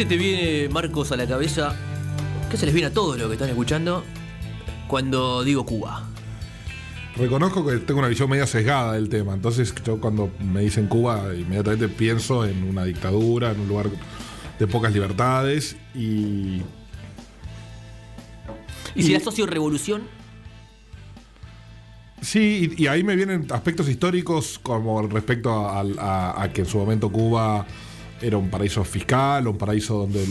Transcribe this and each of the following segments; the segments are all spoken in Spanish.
se te viene, Marcos, a la cabeza? ¿Qué se les viene a todos los que están escuchando cuando digo Cuba? Reconozco que tengo una visión media sesgada del tema, entonces yo cuando me dicen Cuba inmediatamente pienso en una dictadura, en un lugar de pocas libertades y... ¿Y, si la asocio revolución? Sí, y, ahí me vienen aspectos históricos como respecto a, que en su momento Cuba era un paraíso fiscal, un paraíso donde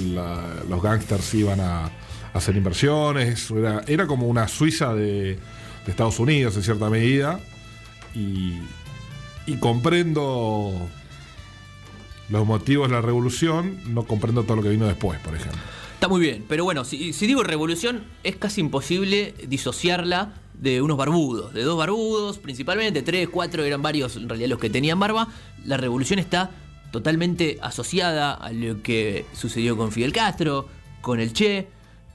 los gángsters iban a, hacer inversiones, era, como una Suiza de, Estados Unidos en cierta medida, y, comprendo los motivos de la revolución, no comprendo todo lo que vino después, por ejemplo. Está muy bien, pero bueno, si, si digo revolución, es casi imposible disociarla de unos barbudos, de dos barbudos, principalmente, tres, cuatro, eran varios en realidad los que tenían barba. La revolución está totalmente asociada a lo que sucedió con Fidel Castro, con el Che.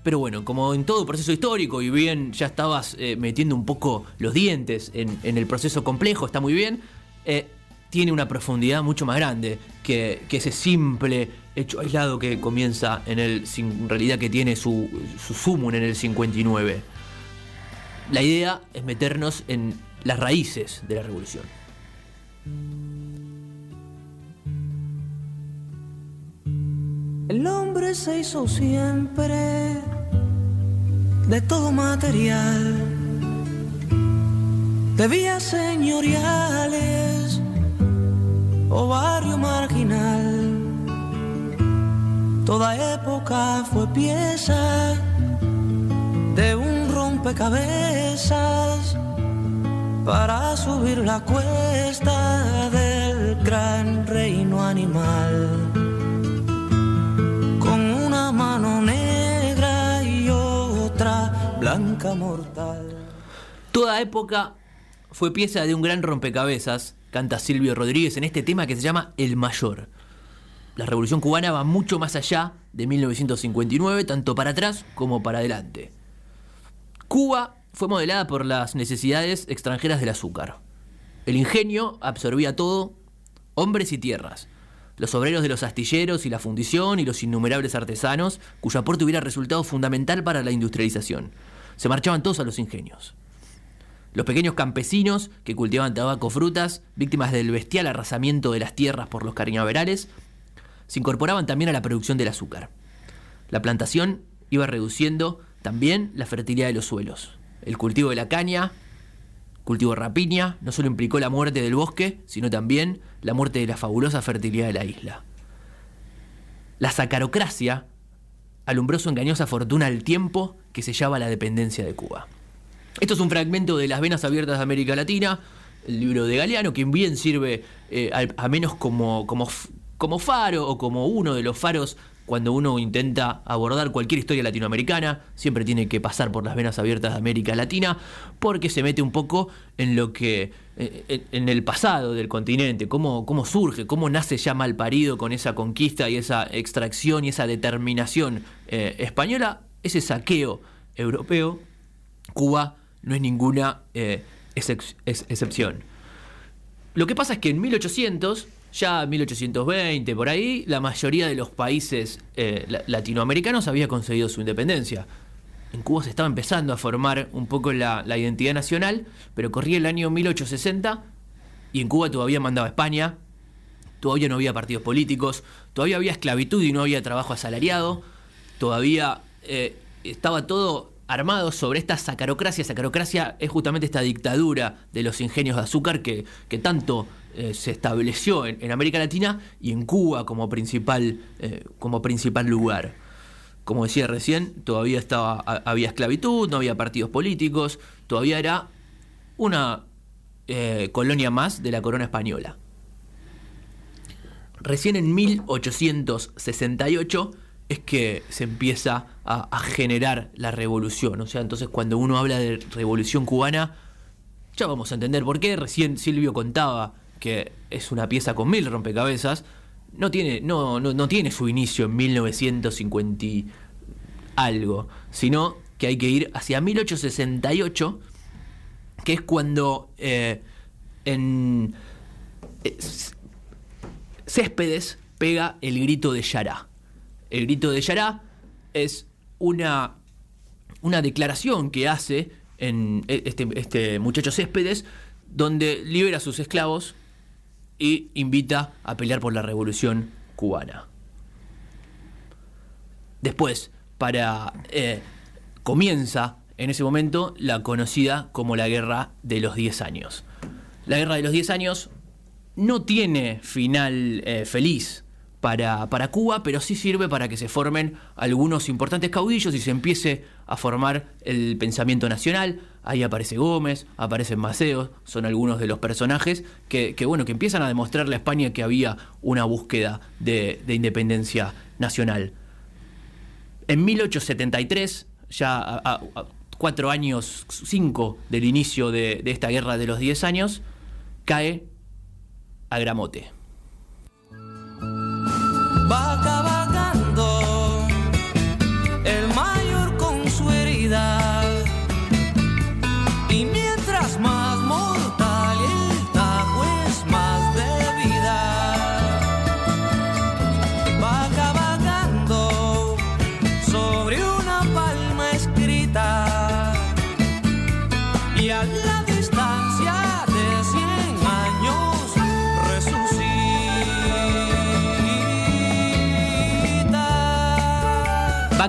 Pero bueno, como en todo proceso histórico, y bien ya estabas eh, metiendo un poco los dientes en, el proceso complejo, está muy bien, eh, tiene una profundidad mucho más grande que, ese simple hecho aislado que comienza en el, en realidad que tiene su, su en el 59. La idea es meternos en las raíces de la revolución. El hombre se hizo siempre de todo material, de vías señoriales o barrio marginal. Toda época fue pieza de un rompecabezas para subir la cuesta del gran reino animal. Toda época fue pieza de un gran rompecabezas, canta Silvio Rodríguez en este tema que se llama El Mayor. La revolución cubana va mucho más allá de 1959, tanto para atrás como para adelante. Cuba fue modelada por las necesidades extranjeras del azúcar. El ingenio absorbía todo, hombres y tierras. Los obreros de los astilleros y la fundición y los innumerables artesanos, cuyo aporte hubiera resultado fundamental para la industrialización. Se marchaban todos a los ingenios. Los pequeños campesinos que cultivaban tabaco frutas, víctimas del bestial arrasamiento de las tierras por los cañaverales, se incorporaban también a la producción del azúcar. La plantación iba reduciendo también la fertilidad de los suelos. El cultivo de la caña, cultivo de rapiña, no solo implicó la muerte del bosque, sino también la muerte de la fabulosa fertilidad de la isla. La sacarocracia alumbró su engañosa fortuna al tiempo que sellaba la dependencia de Cuba. Esto es un fragmento de Las Venas Abiertas de América Latina, el libro de Galeano, que bien sirve eh, a, menos como, como, como faro o como uno de los faros cuando uno intenta abordar cualquier historia latinoamericana, siempre tiene que pasar por las venas abiertas de América Latina, porque se mete un poco en lo que, eh, en el pasado del continente, cómo, cómo surge, cómo nace ya mal parido con esa conquista y esa extracción y esa determinación eh, española, ese saqueo europeo, Cuba no es ninguna eh, excepción. Lo que pasa es que en 1800 ya en 1820, por ahí, la mayoría de los países eh, latinoamericanos había conseguido su independencia. En Cuba se estaba empezando a formar un poco la, identidad nacional, pero corría el año 1860 y en Cuba todavía mandaba España, todavía no había partidos políticos, todavía había esclavitud y no había trabajo asalariado, todavía eh, estaba todo armado sobre esta sacarocracia. Sacarocracia es justamente esta dictadura de los ingenios de azúcar que, tanto eh, se estableció en, América Latina y en Cuba como principal, eh, como principal lugar. Como decía recién, todavía estaba, había esclavitud, no había partidos políticos, todavía era una colonia más de la corona española. Recién en 1868 es que se empieza a, generar la revolución. O sea, entonces cuando uno habla de revolución cubana, ya vamos a entender por qué. Recién Silvio contaba que es una pieza con mil rompecabezas, no tiene, no, no, tiene su inicio en 1950 algo, sino que hay que ir hacia 1868, que es cuando eh, en eh, Céspedes pega el grito de Yará. El grito de Yará es una, una declaración que hace en e- este, este muchacho Céspedes, donde libera a sus esclavos y invita a pelear por la revolución cubana. Después, para eh, comienza en ese momento la conocida como la Guerra de los 10 años. La Guerra de los 10 años no tiene final eh, feliz para, para Cuba, pero sí sirve para que se formen algunos importantes caudillos y se empiece a formar el pensamiento nacional. Ahí aparece Gómez, aparecen Maceo, son algunos de los personajes que, bueno, que empiezan a demostrarle a España que había una búsqueda de, de independencia nacional. En 1873, ya a, a- a cuatro años, cinco del inicio de, esta guerra de los 10 años, cae Agramote. Va cabalgando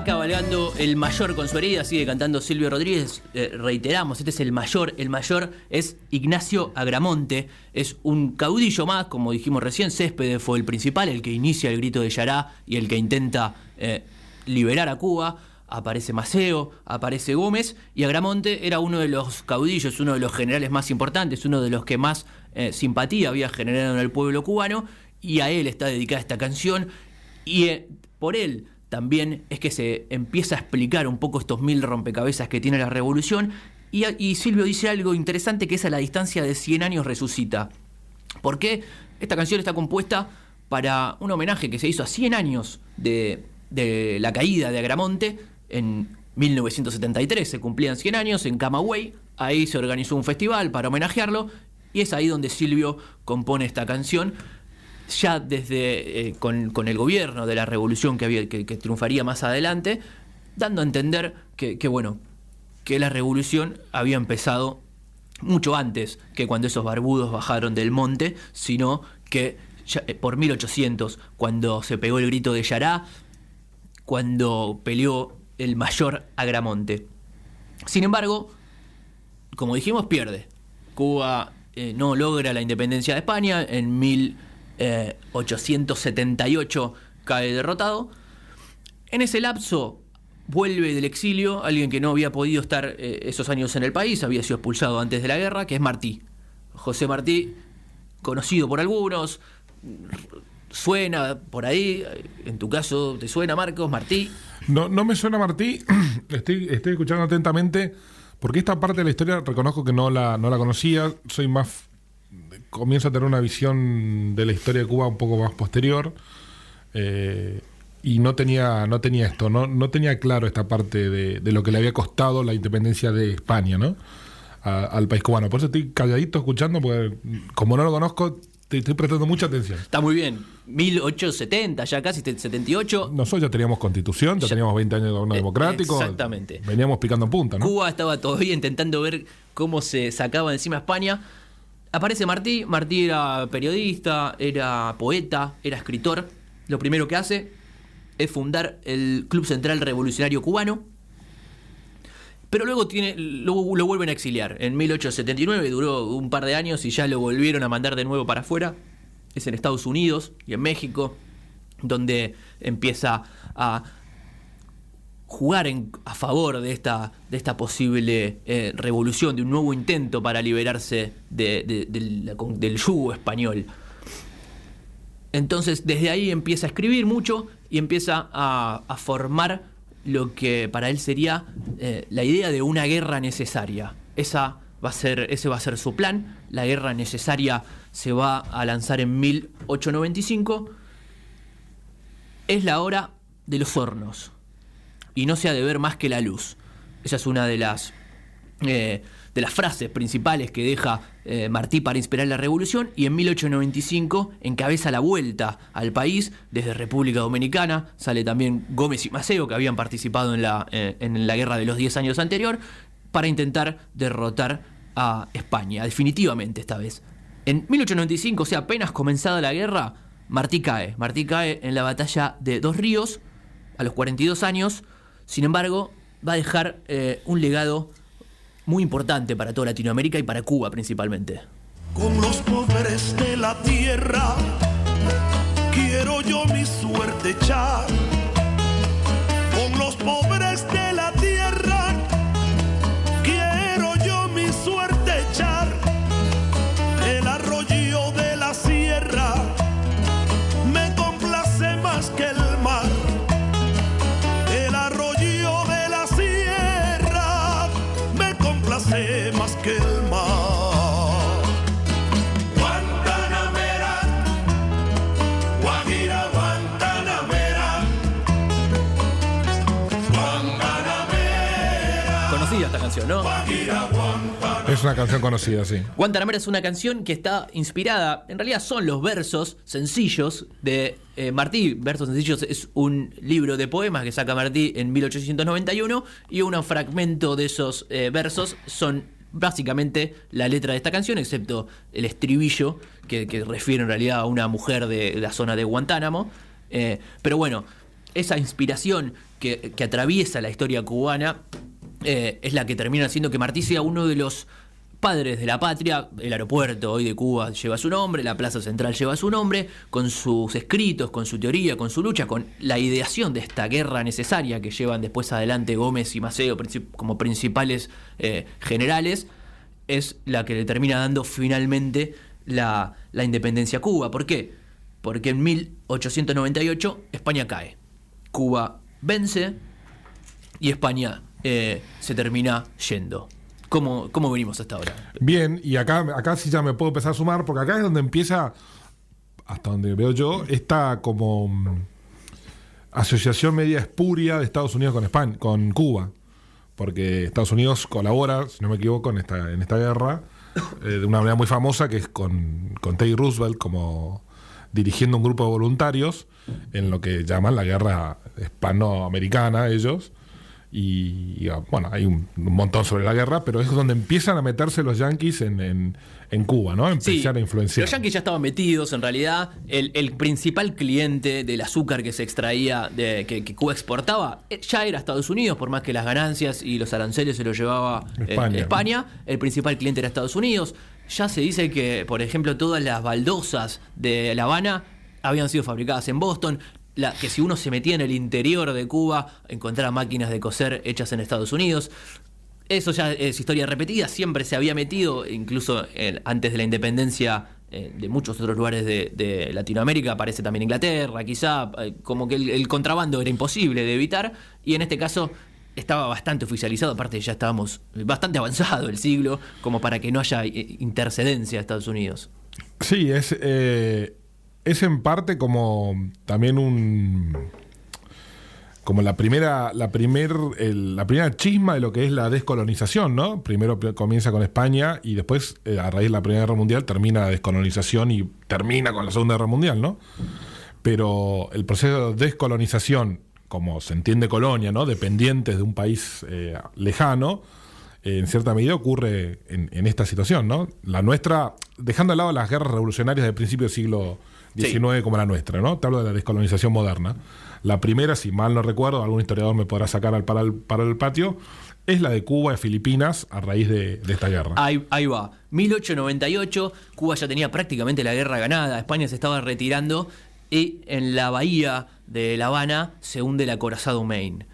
cabalgando el mayor con su herida, sigue cantando Silvio Rodríguez. Eh, reiteramos, este es el mayor. El mayor es Ignacio Agramonte. Es un caudillo más, como dijimos recién. Céspedes fue el principal, el que inicia el grito de Yará y el que intenta eh, liberar a Cuba. Aparece Maceo, aparece Gómez y Agramonte era uno de los caudillos, uno de los generales más importantes, uno de los que más eh, simpatía había generado en el pueblo cubano y a él está dedicada esta canción y por él también es que se empieza a explicar un poco estos mil rompecabezas que tiene la revolución. Y, Silvio dice algo interesante que es a la distancia de 100 años resucita. Porque esta canción está compuesta para un homenaje que se hizo a 100 años de, de la caída de Agramonte en 1973. Se cumplían 100 años en Camagüey. Ahí se organizó un festival para homenajearlo. Y es ahí donde Silvio compone esta canción ya desde eh, con, con el gobierno de la revolución que, había, que, triunfaría más adelante, dando a entender que, bueno, que la revolución había empezado mucho antes que cuando esos barbudos bajaron del monte, sino que ya, eh, por 1800, cuando se pegó el grito de Yará, cuando peleó el mayor Agramonte. Sin embargo, como dijimos, pierde. Cuba eh, no logra la independencia de España en 1878 cae derrotado. En ese lapso vuelve del exilio alguien que no había podido estar eh, esos años en el país, había sido expulsado antes de la guerra, que es Martí. José Martí, conocido por algunos, suena por ahí, en tu caso, ¿te suena Marcos, Martí? No, no me suena Martí, estoy, estoy escuchando atentamente, porque esta parte de la historia reconozco que no la, no la conocía, soy más comienzo a tener una visión de la historia de Cuba un poco más posterior eh, y no tenía no tenía esto no, no tenía claro esta parte de, de, lo que le había costado la independencia de España no a, al país cubano. Por eso estoy calladito escuchando porque como no lo conozco te estoy prestando mucha atención. Está muy bien. 1870 ya casi 78 nosotros ya teníamos constitución ya, ya. teníamos 20 años de gobierno democrático exactamente. veníamos picando en punta ¿no? Cuba estaba todavía intentando ver cómo se sacaba encima España Aparece Martí, Martí era periodista, era poeta, era escritor. Lo primero que hace es fundar el Club Central Revolucionario Cubano. Pero luego tiene, lo, lo, vuelven a exiliar. En 1879 duró un par de años y ya lo volvieron a mandar de nuevo para afuera. Es en Estados Unidos y en México donde empieza a jugar en, a favor de esta, posible eh, revolución, de un nuevo intento para liberarse de, de, de, del yugo español. Entonces, desde ahí empieza a escribir mucho y empieza a, a formar lo que para él sería eh, la idea de una guerra necesaria. Esa va a ser, ese va a ser su plan. La guerra necesaria se va a lanzar en 1895. Es la hora de los hornos y no se ha de ver más que la luz. Esa es una de las, eh, de las frases principales que deja eh, Martí para inspirar la revolución y en 1895 encabeza la vuelta al país desde República Dominicana, sale también Gómez y Maceo que habían participado en la, eh, en la guerra de los 10 años anterior para intentar derrotar a España, definitivamente esta vez. En 1895, o sea, apenas comenzada la guerra, Martí cae. Martí cae en la batalla de Dos Ríos a los 42 años, sin embargo, va a dejar eh, un legado muy importante para toda Latinoamérica y para Cuba principalmente. Con los pobres de la tierra quiero yo mi suerte echar. Con los pobres de la tierra Es una canción conocida, sí. Guantanamera es una canción que está inspirada, en realidad son los versos sencillos de eh, Martí. Versos sencillos es un libro de poemas que saca Martí en 1891 y un fragmento de esos eh, versos son básicamente la letra de esta canción, excepto el estribillo que, que refiere en realidad a una mujer de la zona de Guantánamo. Eh, pero bueno, esa inspiración que, que atraviesa la historia cubana eh, es la que termina haciendo que Martí sea uno de los padres de la patria. El aeropuerto hoy de Cuba lleva su nombre, la Plaza Central lleva su nombre, con sus escritos, con su teoría, con su lucha, con la ideación de esta guerra necesaria que llevan después adelante Gómez y Maceo como principales eh, generales, es la que le termina dando finalmente la, la independencia a Cuba. ¿Por qué? Porque en 1898 España cae. Cuba vence y España eh, se termina yendo. ¿Cómo, ¿Cómo venimos hasta ahora? Bien, y acá, acá sí ya me puedo empezar a sumar, porque acá es donde empieza, hasta donde veo yo, esta como mm, asociación media espuria de Estados Unidos con España, con Cuba. Porque Estados Unidos colabora, si no me equivoco, en esta, en esta guerra, eh, de una manera muy famosa, que es con, con Teddy Roosevelt como dirigiendo un grupo de voluntarios en lo que llaman la guerra hispanoamericana ellos. Y, y, bueno, hay un, un montón sobre la guerra, pero es donde empiezan a meterse los yanquis en, en, en Cuba, ¿no? Empezar a influenciar. Los yanquis ya estaban metidos, en realidad. El, el principal cliente del azúcar que se extraía, de, que, que Cuba exportaba, eh, ya era Estados Unidos, por más que las ganancias y los aranceles se los llevaba eh, España. España. El principal cliente era Estados Unidos. Ya se dice que, por ejemplo, todas las baldosas de La Habana habían sido fabricadas en Boston. La, que si uno se metía en el interior de Cuba, encontraba máquinas de coser hechas en Estados Unidos. Eso ya es historia repetida, siempre se había metido, incluso antes de la independencia eh, de muchos otros lugares de, Latinoamérica, aparece también Inglaterra, quizá, eh, como que el, contrabando era imposible de evitar, y en este caso estaba bastante oficializado, aparte ya estábamos bastante avanzado el siglo, como para que no haya eh, intercedencia de Estados Unidos. Sí, es, es en parte como también un. como la primera, la primer, la primera chisma de lo que es la descolonización, ¿no? Primero comienza con España y después, eh, a raíz de la Primera Guerra Mundial, termina la descolonización y termina con la Segunda Guerra Mundial, ¿no? Pero el proceso de descolonización, como se entiende colonia, ¿no? Dependientes de un país eh, lejano, eh, en cierta medida ocurre en, en esta situación, ¿no? La nuestra, dejando de lado las guerras revolucionarias del principio del siglo Sí. XIX como la nuestra, ¿no? Te hablo de la descolonización moderna. La primera, si mal no recuerdo, algún historiador me podrá sacar al para el, para el patio, es la de Cuba y Filipinas a raíz de, de esta guerra. Ahí, ahí va. 1898, Cuba ya tenía prácticamente la guerra ganada, España se estaba retirando y en la bahía de La Habana se hunde el acorazado Maine.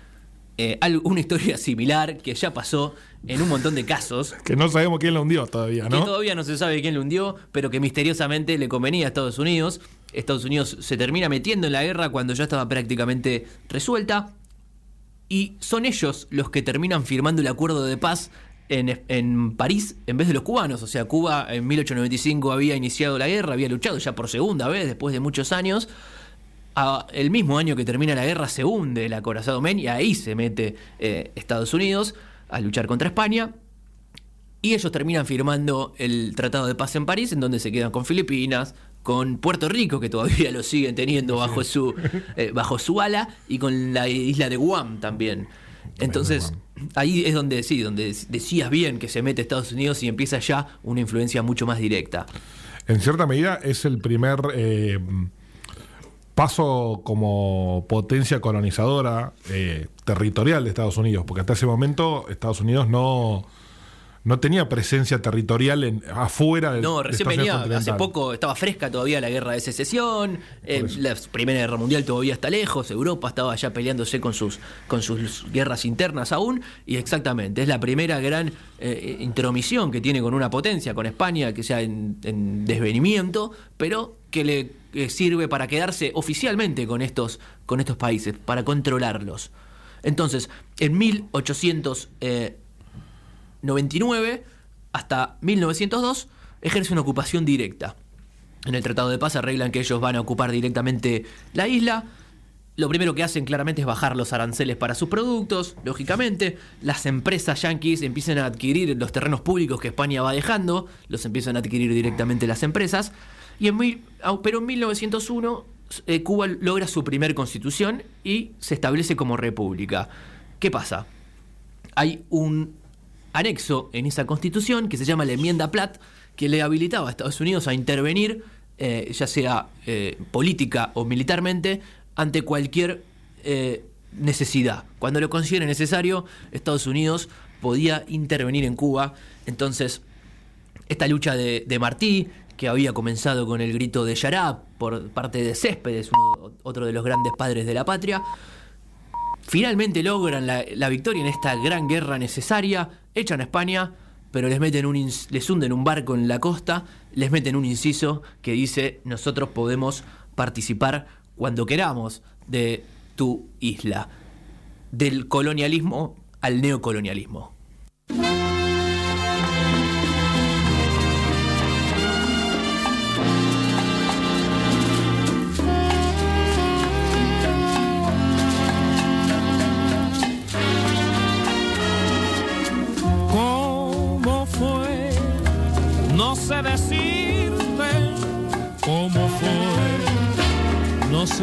Eh, una historia similar que ya pasó en un montón de casos. Que no sabemos quién la hundió todavía, Que ¿no? todavía no se sabe quién lo hundió, pero que misteriosamente le convenía a Estados Unidos. Estados Unidos se termina metiendo en la guerra cuando ya estaba prácticamente resuelta. Y son ellos los que terminan firmando el acuerdo de paz en, en París en vez de los cubanos. O sea, Cuba en 1895 había iniciado la guerra, había luchado ya por segunda vez después de muchos años. A- el mismo año que termina la guerra se hunde el acorazado Maine y ahí se mete eh, Estados Unidos a luchar contra España. Y ellos terminan firmando el Tratado de Paz en París, en donde se quedan con Filipinas, con Puerto Rico, que todavía lo siguen teniendo bajo su, eh, bajo su ala, y con la isla de Guam también. Entonces, ahí es donde sí, donde decías bien que se mete Estados Unidos y empieza ya una influencia mucho más directa. En cierta medida es el primer eh, paso como potencia colonizadora eh, territorial de Estados Unidos, porque hasta ese momento Estados Unidos no, no tenía presencia territorial en, afuera del No, recién venía, hace poco estaba fresca todavía la guerra de secesión, eh, la Primera Guerra Mundial todavía está lejos, Europa estaba ya peleándose con sus, con sus guerras internas aún, y exactamente, es la primera gran eh, intromisión que tiene con una potencia, con España, que sea en, en desvenimiento, pero que le eh, sirve para quedarse oficialmente con estos, con estos países, para controlarlos. Entonces, en 1899 hasta 1902 ejerce una ocupación directa. En el Tratado de Paz arreglan que ellos van a ocupar directamente la isla. Lo primero que hacen claramente es bajar los aranceles para sus productos, lógicamente. Las empresas yanquis empiezan a adquirir los terrenos públicos que España va dejando, los empiezan a adquirir directamente las empresas. Y en pero en 1901 eh, Cuba logra su primer constitución y se establece como república. ¿Qué pasa? hay un anexo en esa constitución que se llama la enmienda Platt, que le habilitaba a Estados Unidos a intervenir, eh, ya sea eh, política o militarmente, ante cualquier eh, necesidad. Cuando lo considere necesario, Estados Unidos podía intervenir en Cuba. Entonces, esta lucha de, Martí, que había comenzado con el grito de Yará por parte de Céspedes, uno- otro de los grandes padres de la patria, finalmente logran la, victoria en esta gran guerra necesaria, echan a España, pero les meten les hunden un barco en la costa, les meten un inciso que dice nosotros podemos participar cuando queramos de tu isla, del colonialismo al neocolonialismo.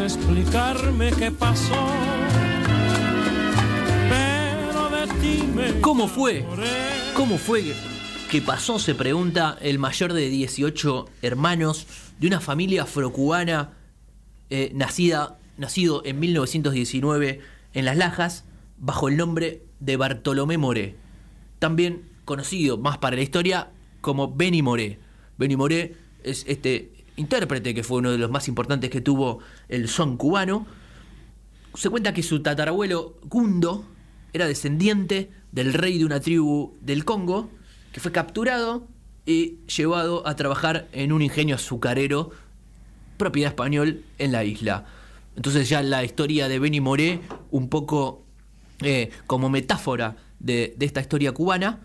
Explicarme qué pasó. Pero de ti me ¿Cómo fue? ¿Cómo fue que pasó? Se pregunta el mayor de 18 hermanos de una familia afrocubana eh, nacida, nacido en 1919 en Las Lajas bajo el nombre de Bartolomé Moré, también conocido más para la historia como Benny Moré. Benny Moré es este intérprete que fue uno de los más importantes que tuvo el son cubano. Se cuenta que su tatarabuelo Gundo era descendiente del rey de una tribu del Congo, que fue capturado y llevado a trabajar en un ingenio azucarero, propiedad español, en la isla. Entonces ya la historia de Benny Moré, un poco eh, como metáfora de, de esta historia cubana.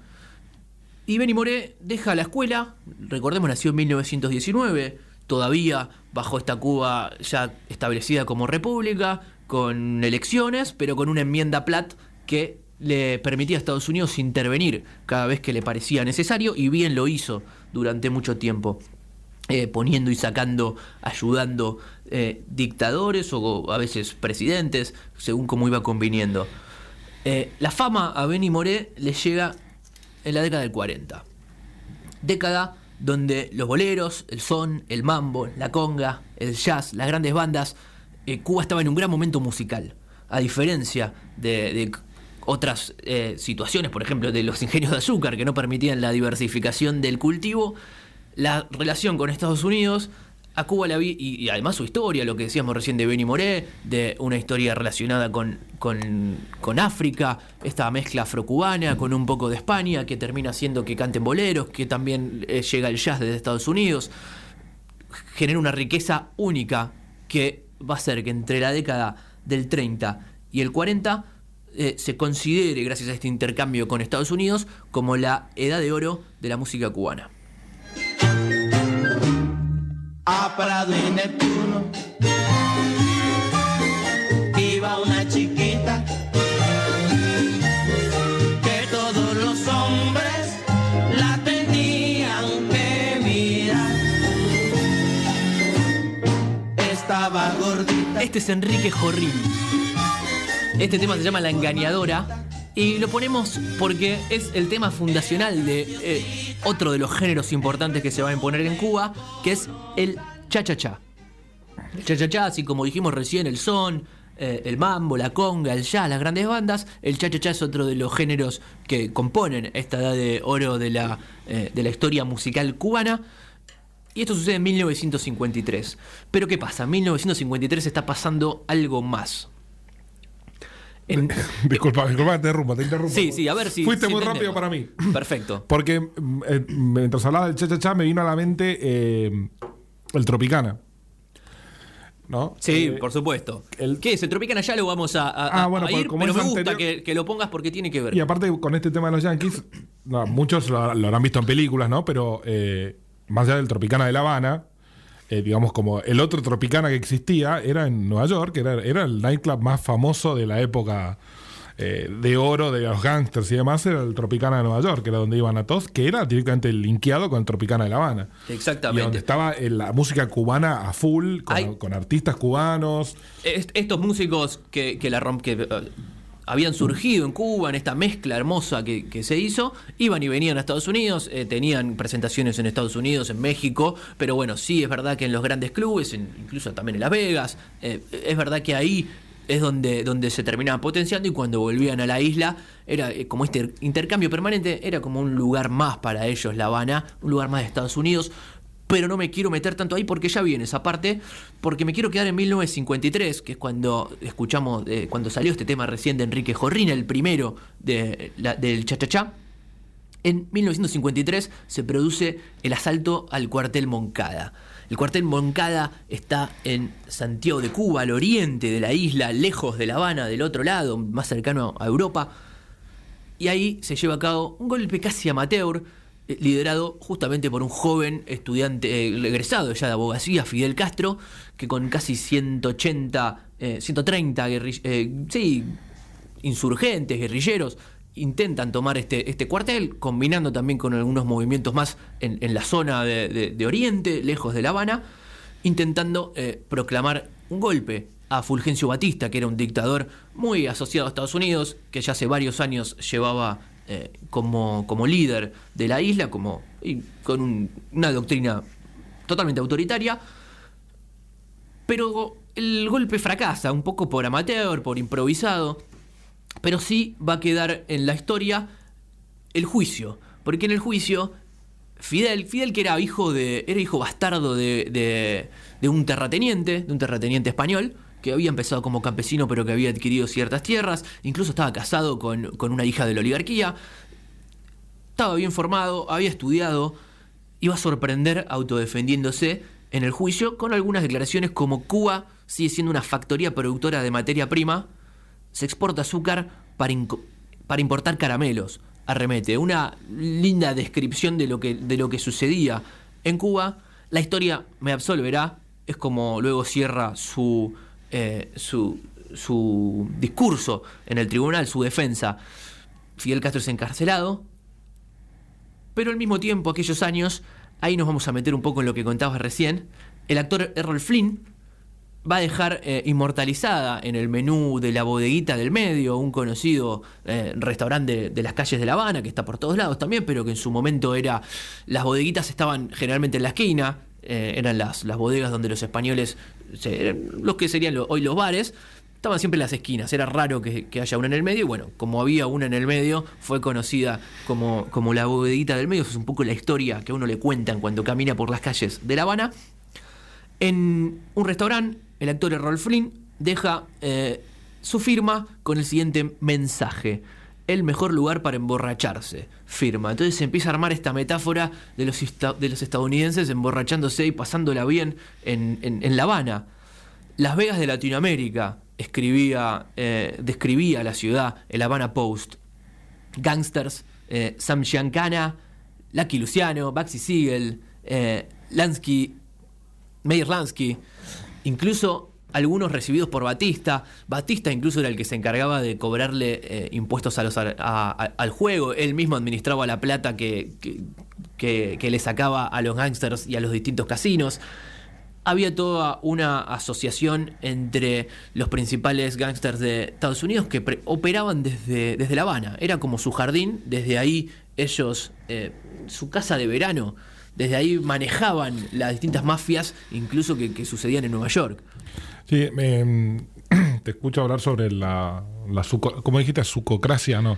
Y Benny Moré deja la escuela, recordemos, nació en 1919, todavía bajo esta Cuba ya establecida como república, con elecciones, pero con una enmienda Platt que le permitía a Estados Unidos intervenir cada vez que le parecía necesario, y bien lo hizo durante mucho tiempo. eh, poniendo y sacando, ayudando eh, dictadores o a veces presidentes, según como iba conviniendo. Eh, la fama a Benny Moré le llega en la década del 40. Década donde los boleros, el son, el mambo, la conga, el jazz, las grandes bandas, eh, Cuba estaba en un gran momento musical. A diferencia de, otras eh, situaciones, por ejemplo, de los ingenios de azúcar que no permitían la diversificación del cultivo, la relación con Estados Unidos a Cuba la vi, y, además su historia, lo que decíamos recién de Benny Moré, de una historia relacionada con, con, con África, esta mezcla afrocubana con un poco de España, que termina haciendo que canten boleros, que también eh, llega el jazz desde Estados Unidos, genera una riqueza única que va a hacer que entre la década del 30 y el 40 eh, se considere, gracias a este intercambio con Estados Unidos, como la edad de oro de la música cubana. Ah, a Prado y Neptuno. Iba una chiquita que todos los hombres la tenían que mirar. Estaba gordita. Este es Enrique Jorrín. Este tema se llama La Engañadora y lo ponemos porque es el tema fundacional de eh, otro de los géneros importantes que se va a imponer en Cuba, que es el cha-cha-cha. El cha-cha-cha, así como dijimos recién, el son, eh, el mambo, la conga, el jazz, las grandes bandas, el cha-cha-cha es otro de los géneros que componen esta edad de oro de la, eh, de la historia musical cubana. Y esto sucede en 1953. Pero ¿qué pasa? En 1953 está pasando algo más. En- Disculpa, disculpa, te interrumpo, te interrumpo. Sí, sí, a ver si. Fuiste si muy rápido para mí. Perfecto. Porque eh, mientras hablaba del cha-cha-cha me vino a la mente eh, el Tropicana. ¿No? Sí, Eh, por supuesto. el- ¿Qué es? El Tropicana ya lo vamos a, a- Ah, bueno, a por- ir, como pero me gusta anterior- que, que lo pongas porque tiene que ver. Y aparte con este tema de los Yankees, no, muchos lo, lo habrán visto en películas, ¿no? Pero más allá del Tropicana de La Habana, eh, digamos como el otro Tropicana que existía era en Nueva York, era, era el nightclub más famoso de la época eh, de oro de los gangsters y demás, era el Tropicana de Nueva York, que era donde iban a todos, que era directamente linkeado con el Tropicana de La Habana. Exactamente. Y donde estaba eh, la música cubana a full, con, artistas cubanos. Est- estos músicos que, que la romp- que eh, habían surgido en Cuba, en esta mezcla hermosa que, se hizo, iban y venían a Estados Unidos, eh, tenían presentaciones en Estados Unidos, en México, pero bueno, sí es verdad que en los grandes clubes, incluso también en Las Vegas, eh, es verdad que ahí es donde, donde se terminaban potenciando y cuando volvían a la isla era eh, como este intercambio permanente, era como un lugar más para ellos, La Habana, un lugar más de Estados Unidos, pero no me quiero meter tanto ahí porque ya viene esa parte, porque me quiero quedar en 1953, que es cuando escuchamos, eh, cuando salió este tema recién de Enrique Jorrina, el primero del cha-cha-cha. En 1953 se produce el asalto al cuartel Moncada. El cuartel Moncada está en Santiago de Cuba, al oriente de la isla, lejos de La Habana, del otro lado, más cercano a Europa. Y ahí se lleva a cabo un golpe casi amateur, liderado justamente por un joven estudiante, eh, egresado ya de abogacía, Fidel Castro, que con casi 180, eh, 130 guerri- eh, sí, insurgentes, guerrilleros, intentan tomar este, este cuartel, combinando también con algunos movimientos más en, la zona de, Oriente, lejos de La Habana, intentando eh, proclamar un golpe a Fulgencio Batista, que era un dictador muy asociado a Estados Unidos, que ya hace varios años llevaba eh, como, como líder de la isla, como, con un- una doctrina totalmente autoritaria. Pero el golpe fracasa, un poco por amateur, por improvisado, pero sí va a quedar en la historia el juicio. Porque en el juicio, Fidel, Fidel que era hijo de. era hijo bastardo de, de- de un terrateniente, de un terrateniente español, que había empezado como campesino, pero que había adquirido ciertas tierras, incluso estaba casado con, con una hija de la oligarquía. Estaba bien formado, había estudiado, iba a sorprender autodefendiéndose en el juicio con algunas declaraciones como Cuba sigue siendo una factoría productora de materia prima, se exporta azúcar para, para importar caramelos, arremete. Una linda descripción de lo, que, de lo que sucedía en Cuba. La historia me absolverá, es como luego cierra su, eh, su, su discurso en el tribunal, su defensa. Fidel Castro es encarcelado, pero al mismo tiempo, aquellos años, ahí nos vamos a meter un poco en lo que contabas recién, el actor Errol Flynn va a dejar eh, inmortalizada en el menú de la bodeguita del medio, un conocido eh, restaurante de, de las calles de La Habana, que está por todos lados también, pero que en su momento era. Las bodeguitas estaban generalmente en la esquina, eh, eran las, las bodegas donde los españoles, los que serían hoy los bares, estaban siempre en las esquinas, era raro que, que haya una en el medio, y bueno, como había una en el medio, fue conocida como, como la bodeguita del medio, es un poco la historia que a uno le cuentan cuando camina por las calles de La Habana. En un restaurante, el actor Errol Flynn deja eh, su firma con el siguiente mensaje. El mejor lugar para emborracharse, firma. Entonces se empieza a armar esta metáfora de los, de los estadounidenses emborrachándose y pasándola bien en, en- en La Habana. Las Vegas de Latinoamérica, escribía, eh, describía la ciudad, el Habana Post. Gangsters, eh, Sam Giancana, Lucky Luciano, Baxi Siegel, eh, Lansky, Meir Lansky, incluso algunos recibidos por Batista. Batista incluso era el que se encargaba de cobrarle eh, impuestos a los, al juego. Él mismo administraba la plata que, que- le sacaba a los gangsters y a los distintos casinos. había toda una asociación entre los principales gángsters de Estados Unidos que operaban desde, desde La Habana. Era como su jardín, desde ahí ellos, eh, su casa de verano, desde ahí manejaban las distintas mafias, incluso que sucedían en Nueva York. Sí, me- te escucho hablar sobre la, la suco- ¿cómo dijiste? Sucocracia, ¿no?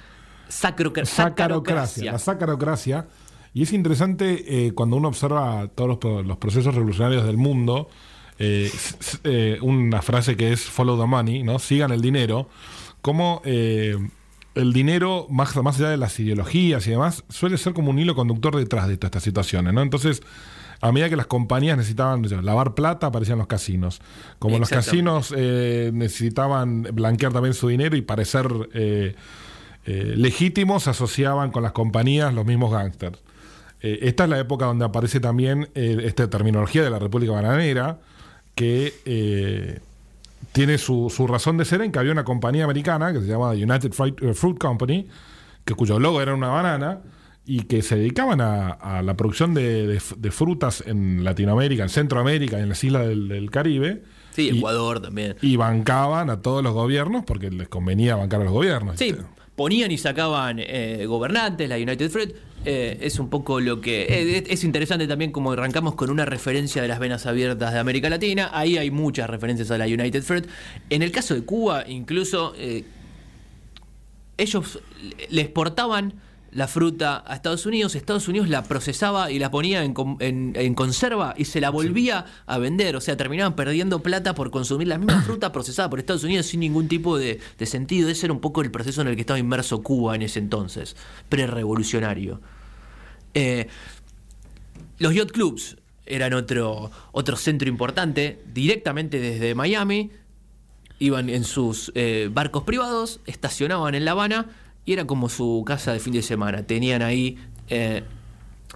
Sacrocra- Sacarocracia. La sacarocracia. Y es interesante eh, cuando uno observa todos los, pro- los procesos revolucionarios del mundo, eh, eh, una frase que es follow the money, ¿no? Sigan el dinero, como eh, el dinero, más, más allá de las ideologías y demás, suele ser como un hilo conductor detrás de todas estas situaciones, ¿no? Entonces, a medida que las compañías necesitaban no sé, lavar plata, aparecían los casinos. Como los casinos eh, necesitaban blanquear también su dinero y parecer eh, eh, legítimos, se asociaban con las compañías los mismos gángsters. Eh, esta es la época donde aparece también esta terminología de la República Bananera, que tiene su, su razón de ser en que había una compañía americana que se llama United Fruit, Fruit Company, que cuyo logo era una banana, y que se dedicaban a, a la producción de, de f- de frutas en Latinoamérica, en Centroamérica y en las islas del, del Caribe. Sí, y, Ecuador también. y bancaban a todos los gobiernos porque les convenía bancar a los gobiernos. Sí, ponían y sacaban eh, gobernantes, la United Fruit. eh, es un poco lo que. eh, es- es interesante también como arrancamos con una referencia de las venas abiertas de América Latina. Ahí hay muchas referencias a la United Fruit. En el caso de Cuba, incluso. ellos le exportaban la fruta a Estados Unidos, Estados Unidos la procesaba y la ponía en, en conserva y se la volvía a vender, o sea, terminaban perdiendo plata por consumir la misma fruta procesada por Estados Unidos sin ningún tipo de, de sentido. Ese era un poco el proceso en el que estaba inmerso Cuba en ese entonces, pre-revolucionario. Eh, los yacht clubs eran otro, otro centro importante, directamente desde Miami, iban en sus eh, barcos privados, estacionaban en La Habana y era como su casa de fin de semana. Tenían ahí eh,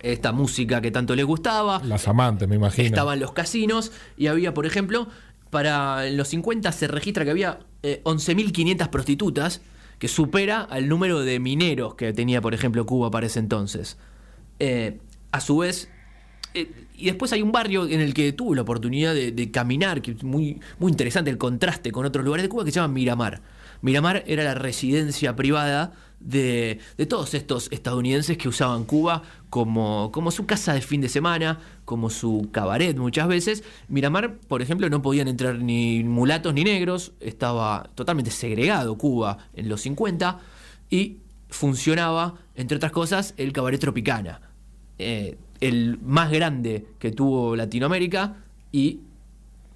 esta música que tanto les gustaba. Las amantes, me imagino. Estaban los casinos y había, por ejemplo, para en los 50 se registra que había eh, 11.500 prostitutas, que supera al número de mineros que tenía, por ejemplo, Cuba para ese entonces. Eh, a su vez, eh, y después hay un barrio en el que tuve la oportunidad de, de caminar, que es muy, muy interesante el contraste con otros lugares de Cuba, que se llama Miramar. Miramar era la residencia privada de, de todos estos estadounidenses que usaban Cuba como, como su casa de fin de semana, como su cabaret muchas veces. Miramar, por ejemplo, no podían entrar ni mulatos ni negros, estaba totalmente segregado Cuba en los 50 y funcionaba, entre otras cosas, el cabaret Tropicana eh, el más grande que tuvo Latinoamérica y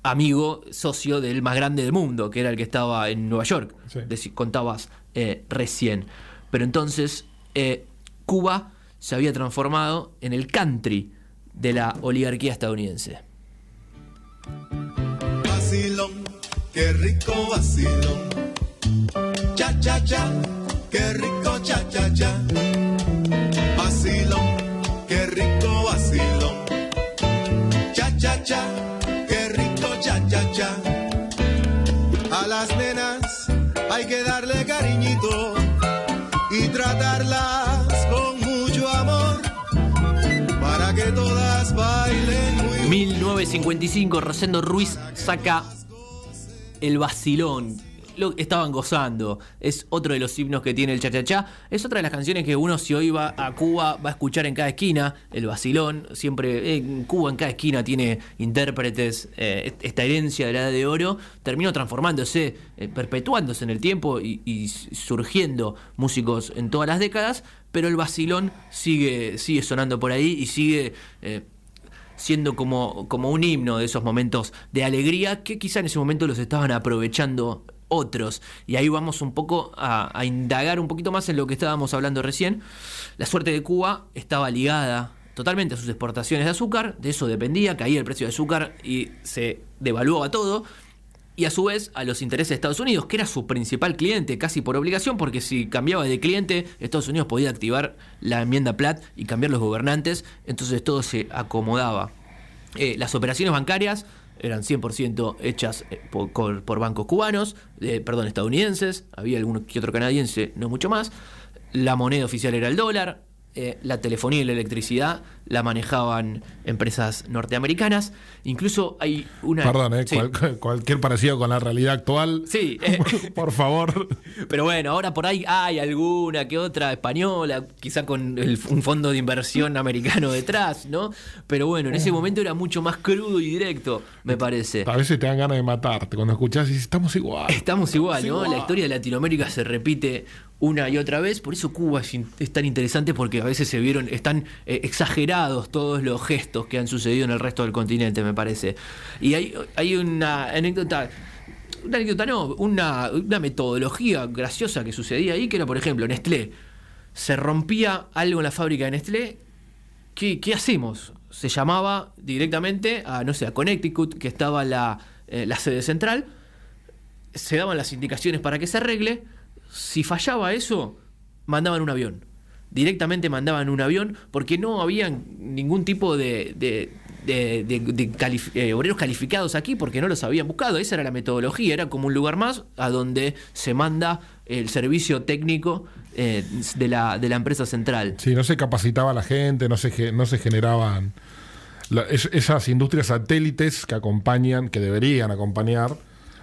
amigo, socio del más grande del mundo, que era el que estaba en Nueva York, Sí. contabas eh, recién. Pero entonces eh, Cuba se había transformado en el country de la oligarquía estadounidense. Vacilón, qué rico vacilón. Cha cha cha, qué rico cha cha cha. Vacilón, qué rico vacilón. Cha cha cha, hay que darle cariñito y tratarlas con mucho amor para que todas bailen muy 1955, Rosendo Ruiz saca El Vacilón. Lo estaban gozando. Es otro de los himnos que tiene el cha-cha-cha. Es otra de las canciones que uno, si hoy va a Cuba, va a escuchar en cada esquina. El Vacilón. Siempre en Cuba, en cada esquina, tiene intérpretes. eh, esta herencia de la edad de oro terminó transformándose, eh, perpetuándose en el tiempo y, y surgiendo músicos en todas las décadas. Pero el Vacilón sigue, sigue sonando por ahí y sigue. eh, siendo como, como un himno de esos momentos de alegría que quizá en ese momento los estaban aprovechando otros. Y ahí vamos un poco a, indagar un poquito más en lo que estábamos hablando recién. La suerte de Cuba estaba ligada totalmente a sus exportaciones de azúcar, de eso dependía, caía el precio de azúcar y se devaluaba todo. Y a su vez a los intereses de Estados Unidos, que era su principal cliente, casi por obligación, porque si cambiaba de cliente, Estados Unidos podía activar la enmienda Platt y cambiar los gobernantes, entonces todo se acomodaba. Eh, las operaciones bancarias eran 100% hechas eh, por, por- bancos cubanos, eh, perdón, estadounidenses, había alguno que otro canadiense, no mucho más. La moneda oficial era el dólar, eh, la telefonía y la electricidad la manejaban empresas norteamericanas. Incluso hay una. Perdón, ¿eh? Sí. Cual- cualquier parecido con la realidad actual. Sí, eh, Por favor. pero bueno, ahora por ahí hay alguna que otra española, quizá con el- un fondo de inversión americano detrás, ¿no? Pero bueno, en ese momento era mucho más crudo y directo, me parece. A veces te dan ganas de matarte cuando escuchás y dices, estamos igual. Estamos igual, ¿no? igual. La historia de Latinoamérica se repite una y otra vez, por eso Cuba es, tan interesante porque a veces se vieron, están eh, exagerados todos los gestos que han sucedido en el resto del continente, me parece. Y hay, hay una anécdota, una anécdota no, una, una metodología graciosa que sucedía ahí, que era, por ejemplo, Nestlé. Se rompía algo en la fábrica de Nestlé, ¿qué, qué hacemos? Se llamaba directamente a, no sé, a Connecticut, que estaba la, eh, la sede central, se daban las indicaciones para que se arregle. Si fallaba eso, mandaban un avión. Directamente mandaban un avión porque no había ningún tipo de, de- eh, obreros calificados aquí porque no los habían buscado. Esa era la metodología, era como un lugar más a donde se manda el servicio técnico eh, de, la, empresa central. Sí, no se capacitaba la gente, no se, generaban esas industrias satélites que acompañan, que deberían acompañar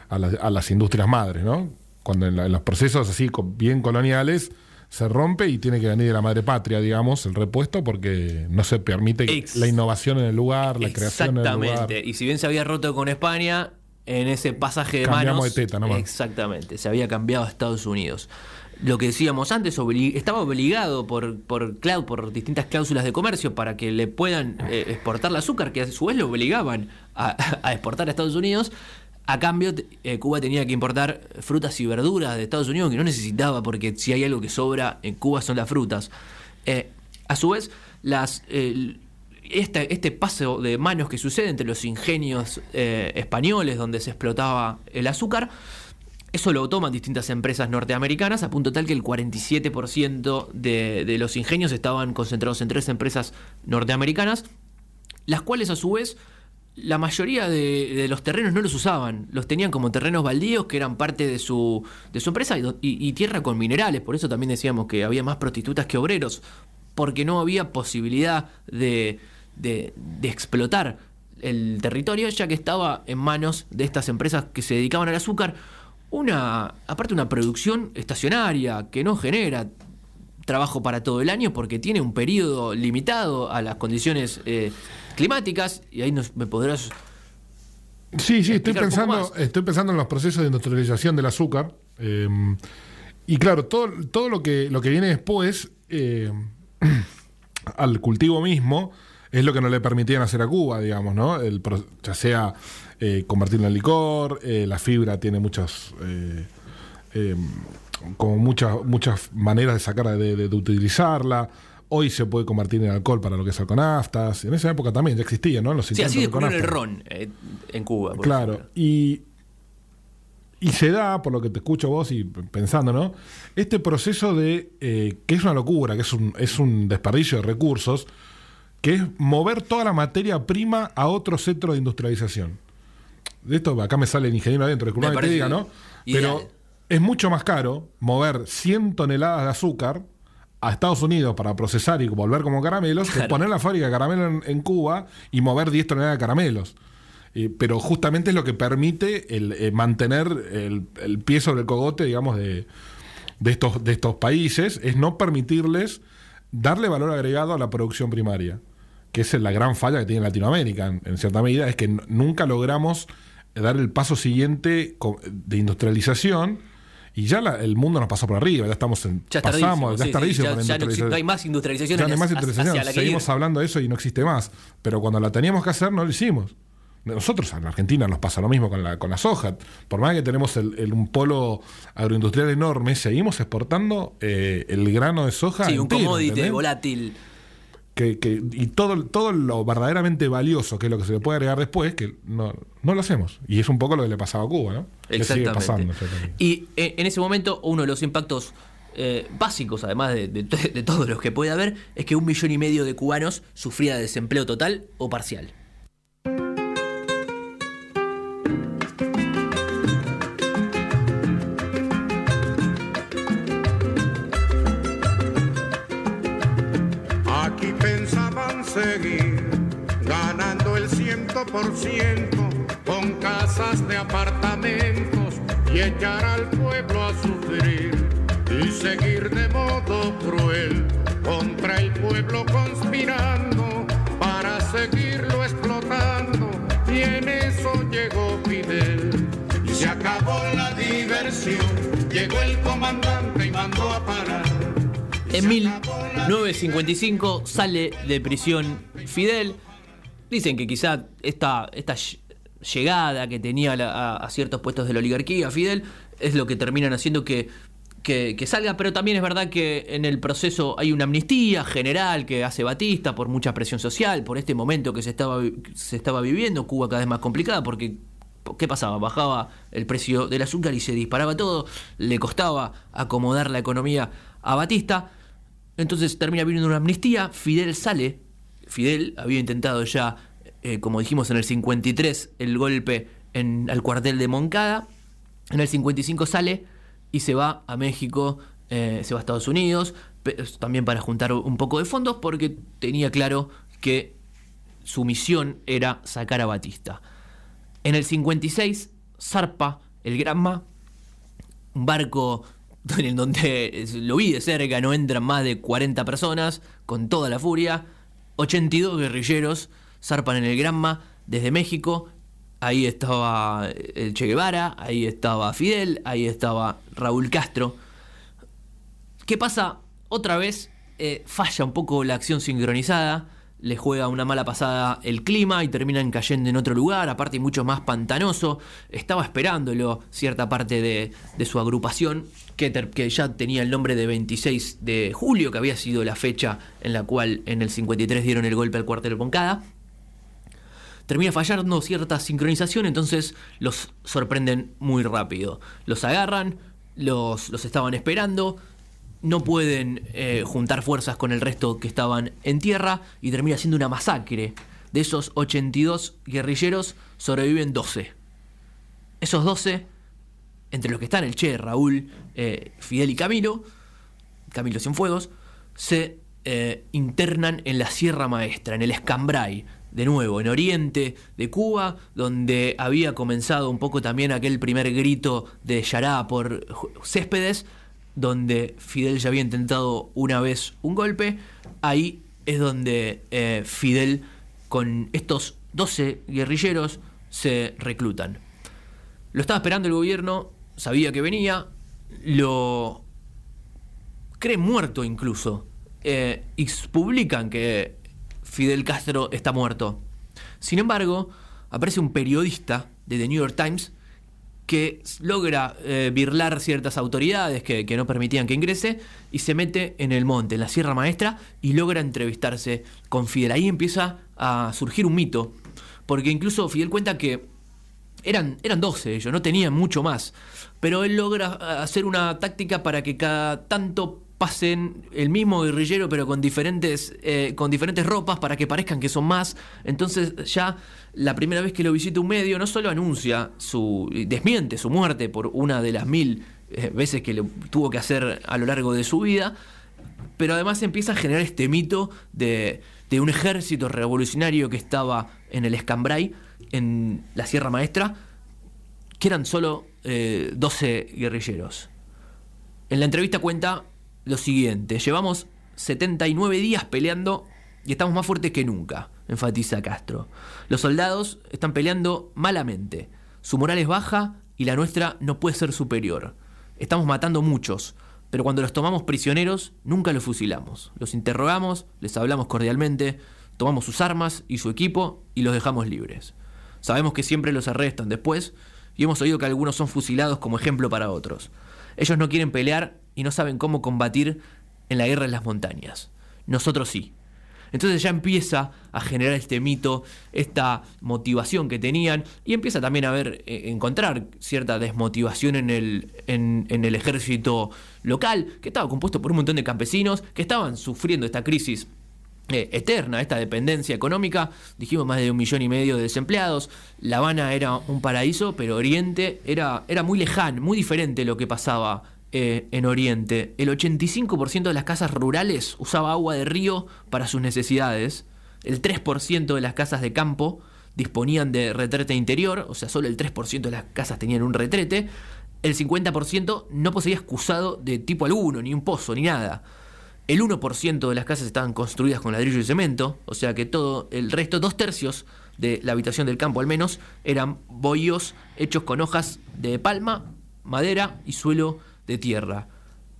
a, a las industrias madres, ¿no? Cuando en, la- en los procesos así bien coloniales se rompe y tiene que venir de la madre patria, digamos, el repuesto, porque no se permite Ex- la innovación en el lugar, la creación en el lugar. Exactamente. Y si bien se había roto con España, en ese pasaje de Cambiamos manos. de teta nomás. Exactamente. Se había cambiado a Estados Unidos. Lo que decíamos antes, estaba obligado por, por, por distintas cláusulas de comercio para que le puedan eh, exportar el azúcar, que a su vez lo obligaban a, a exportar a Estados Unidos. A cambio, eh, Cuba tenía que importar frutas y verduras de Estados Unidos que no necesitaba, porque si hay algo que sobra en Cuba son las frutas. Eh, a su vez, las, eh, este, este paso de manos que sucede entre los ingenios eh, españoles donde se explotaba el azúcar, eso lo toman distintas empresas norteamericanas, a punto tal que el 47% de, de los ingenios estaban concentrados en tres empresas norteamericanas, las cuales a su vez la mayoría de, de los terrenos no los usaban, los tenían como terrenos baldíos que eran parte de su, de su empresa y, tierra con minerales, por eso también decíamos que había más prostitutas que obreros, porque no había posibilidad de, de- de explotar el territorio ya que estaba en manos de estas empresas que se dedicaban al azúcar, una, aparte una producción estacionaria que no genera trabajo para todo el año porque tiene un periodo limitado a las condiciones eh, climáticas y ahí nos, me podrás Sí, sí, estoy pensando, estoy pensando en los procesos de industrialización del azúcar. eh, y claro, todo, todo lo que lo que viene después eh, al cultivo mismo es lo que no le permitían hacer a Cuba, digamos, ¿no? El, ya sea eh, convertirlo en licor, la fibra tiene muchas eh, eh, como muchas muchas maneras de sacar de, de- de utilizarla. Hoy se puede convertir en alcohol para lo que es alconaftas. En esa época también ya existía, ¿no? Los Sí, así de descubrieron el ron eh, en Cuba. por Claro, ejemplo. y, y se da, por lo que te escucho vos y pensando, ¿no? Este proceso de, eh, que es una locura, que es un, es un desperdicio de recursos, que es mover toda la materia prima a otro centro de industrialización. De esto acá me sale el ingeniero adentro, disculpame que te diga, ¿no? ideal. Pero es mucho más caro mover 100 toneladas de azúcar a Estados Unidos para procesar y volver como caramelos que poner la fábrica de caramelo en, en Cuba y mover 10 toneladas de caramelos. Eh, pero justamente es lo que permite el, eh, mantener el, el pie sobre el cogote, digamos, de, de, estos, de estos países, es no permitirles darle valor agregado a la producción primaria, que es la gran falla que tiene Latinoamérica, en, en cierta medida, es que nunca logramos dar el paso siguiente de industrialización y ya la- el mundo nos pasó por arriba, ya estamos en, Ya pasamos, ya sí, es tardísimo sí, ya- ya no no hay más industrialización Ya no hay más industrialización. hacia Seguimos hablando de eso y no existe más. Pero cuando la teníamos que hacer, no lo hicimos. Nosotros en Argentina nos pasa lo mismo con la, con la soja. Por más que tenemos el- el- un polo agroindustrial enorme, seguimos exportando eh, el grano de soja. Sí, un commodity ¿entendés? volátil. Que, que- y todo, todo lo verdaderamente valioso, que es lo que se le puede agregar después, que no, no lo hacemos. Y es un poco lo que le pasaba a Cuba, ¿no? Sigue pasando. exactamente. Y eh, en ese momento, uno de los impactos eh, básicos, además de, de- de todos los que puede haber, es que un millón y medio de cubanos sufría de desempleo total o parcial. Ciento por ciento, con casas de apartamentos y echar al pueblo a sufrir y seguir de modo cruel contra el pueblo conspirando para seguirlo explotando y en eso llegó Fidel y se acabó la diversión llegó el comandante y mandó a parar En se acabó la 1955 sale de prisión Fidel. Dicen que quizá esta, esta ll- llegada que tenía a ciertos puestos de la oligarquía, Fidel, es lo que terminan haciendo que, que- salga, pero también es verdad que en el proceso hay una amnistía general que hace Batista por mucha presión social, por este momento que se estaba, se estaba viviendo, Cuba cada vez más complicada, porque ¿qué pasaba? Bajaba el precio del azúcar y se disparaba todo, le costaba acomodar la economía a Batista. Entonces termina viniendo una amnistía, Fidel sale, Fidel había intentado ya, eh, como dijimos en el 53, el golpe en, al cuartel de Moncada, en el 55 sale y se va a México, eh, se va a Estados Unidos, también para juntar un poco de fondos porque tenía claro que su misión era sacar a Batista. En el 56 zarpa el Granma, un barco en donde es- lo vi de cerca, no entran más de 40 personas, con toda la furia. 82 guerrilleros zarpan en el Granma desde México. Ahí estaba el Che Guevara, ahí estaba Fidel, ahí estaba Raúl Castro. ¿Qué pasa? Otra vez eh, falla un poco la acción sincronizada, le juega una mala pasada el clima y terminan cayendo en otro lugar, aparte mucho más pantanoso. Estaba esperándolo cierta parte de, su agrupación, que, ya tenía el nombre de 26 de julio, que había sido la fecha en la cual en el 53 dieron el golpe al cuartel Moncada termina fallando cierta sincronización, entonces los sorprenden muy rápido. Los agarran, los, los estaban esperando, no pueden eh, juntar fuerzas con el resto que estaban en tierra y termina siendo una masacre. De esos 82 guerrilleros sobreviven 12. Esos 12, entre los que están el Che, Raúl, eh, Fidel y Camilo, Camilo Cienfuegos, se eh, internan en la Sierra Maestra, en el Escambray, de nuevo, en Oriente de Cuba, donde había comenzado un poco también aquel primer grito de Yará por Céspedes, donde Fidel ya había intentado una vez un golpe. Ahí es donde eh, Fidel, con estos 12 guerrilleros, se reclutan. Lo estaba esperando el gobierno, sabía que venía, lo cree muerto incluso. Eh, y publican que Fidel Castro está muerto. Sin embargo, aparece un periodista de The New York Times que logra eh, birlar ciertas autoridades que, que no permitían que ingrese y se mete en el monte, en la Sierra Maestra, y logra entrevistarse con Fidel. Ahí empieza a surgir un mito, porque incluso Fidel cuenta que eran, eran 12 ellos, no tenían mucho más. Pero él logra ah, hacer una táctica para que cada tanto pasen el mismo guerrillero, pero con diferentes, eh, con diferentes ropas para que parezcan que son más. Entonces, ya la primera vez que lo visita un medio, no solo anuncia su. desmiente su muerte por una de las mil eh, veces que lo tuvo que hacer a lo largo de su vida, pero además empieza a generar este mito de, de un ejército revolucionario que estaba en el Escambray, en la Sierra Maestra, que eran solo eh, 12 guerrilleros. En la entrevista cuenta lo siguiente, llevamos 79 días peleando y estamos más fuertes que nunca, enfatiza Castro. Los soldados están peleando malamente, su moral es baja y la nuestra no puede ser superior. Estamos matando muchos, pero cuando los tomamos prisioneros nunca los fusilamos. Los interrogamos, les hablamos cordialmente, tomamos sus armas y su equipo y los dejamos libres. Sabemos que siempre los arrestan después y hemos oído que algunos son fusilados como ejemplo para otros. Ellos no quieren pelear y no saben cómo combatir en la guerra en las montañas. Nosotros sí. Entonces ya empieza a generar este mito, esta motivación que tenían y empieza también a ver, eh, encontrar cierta desmotivación en el, en, el ejército local, que estaba compuesto por un montón de campesinos que estaban sufriendo esta crisis eh, eterna, esta dependencia económica. Dijimos más de un millón y medio de desempleados. La Habana era un paraíso, pero Oriente era, era muy lejano, muy diferente lo que pasaba eh, en Oriente. El 85% de las casas rurales usaba agua de río para sus necesidades. El 3% de las casas de campo disponían de retrete interior, o sea, solo el 3% de las casas tenían un retrete, el 50% no poseía excusado de tipo alguno, ni un pozo, ni nada. El 1% de las casas estaban construidas con ladrillo y cemento, o sea que todo el resto, dos tercios de la habitación del campo al menos, eran bohíos hechos con hojas de palma, madera y suelo de tierra.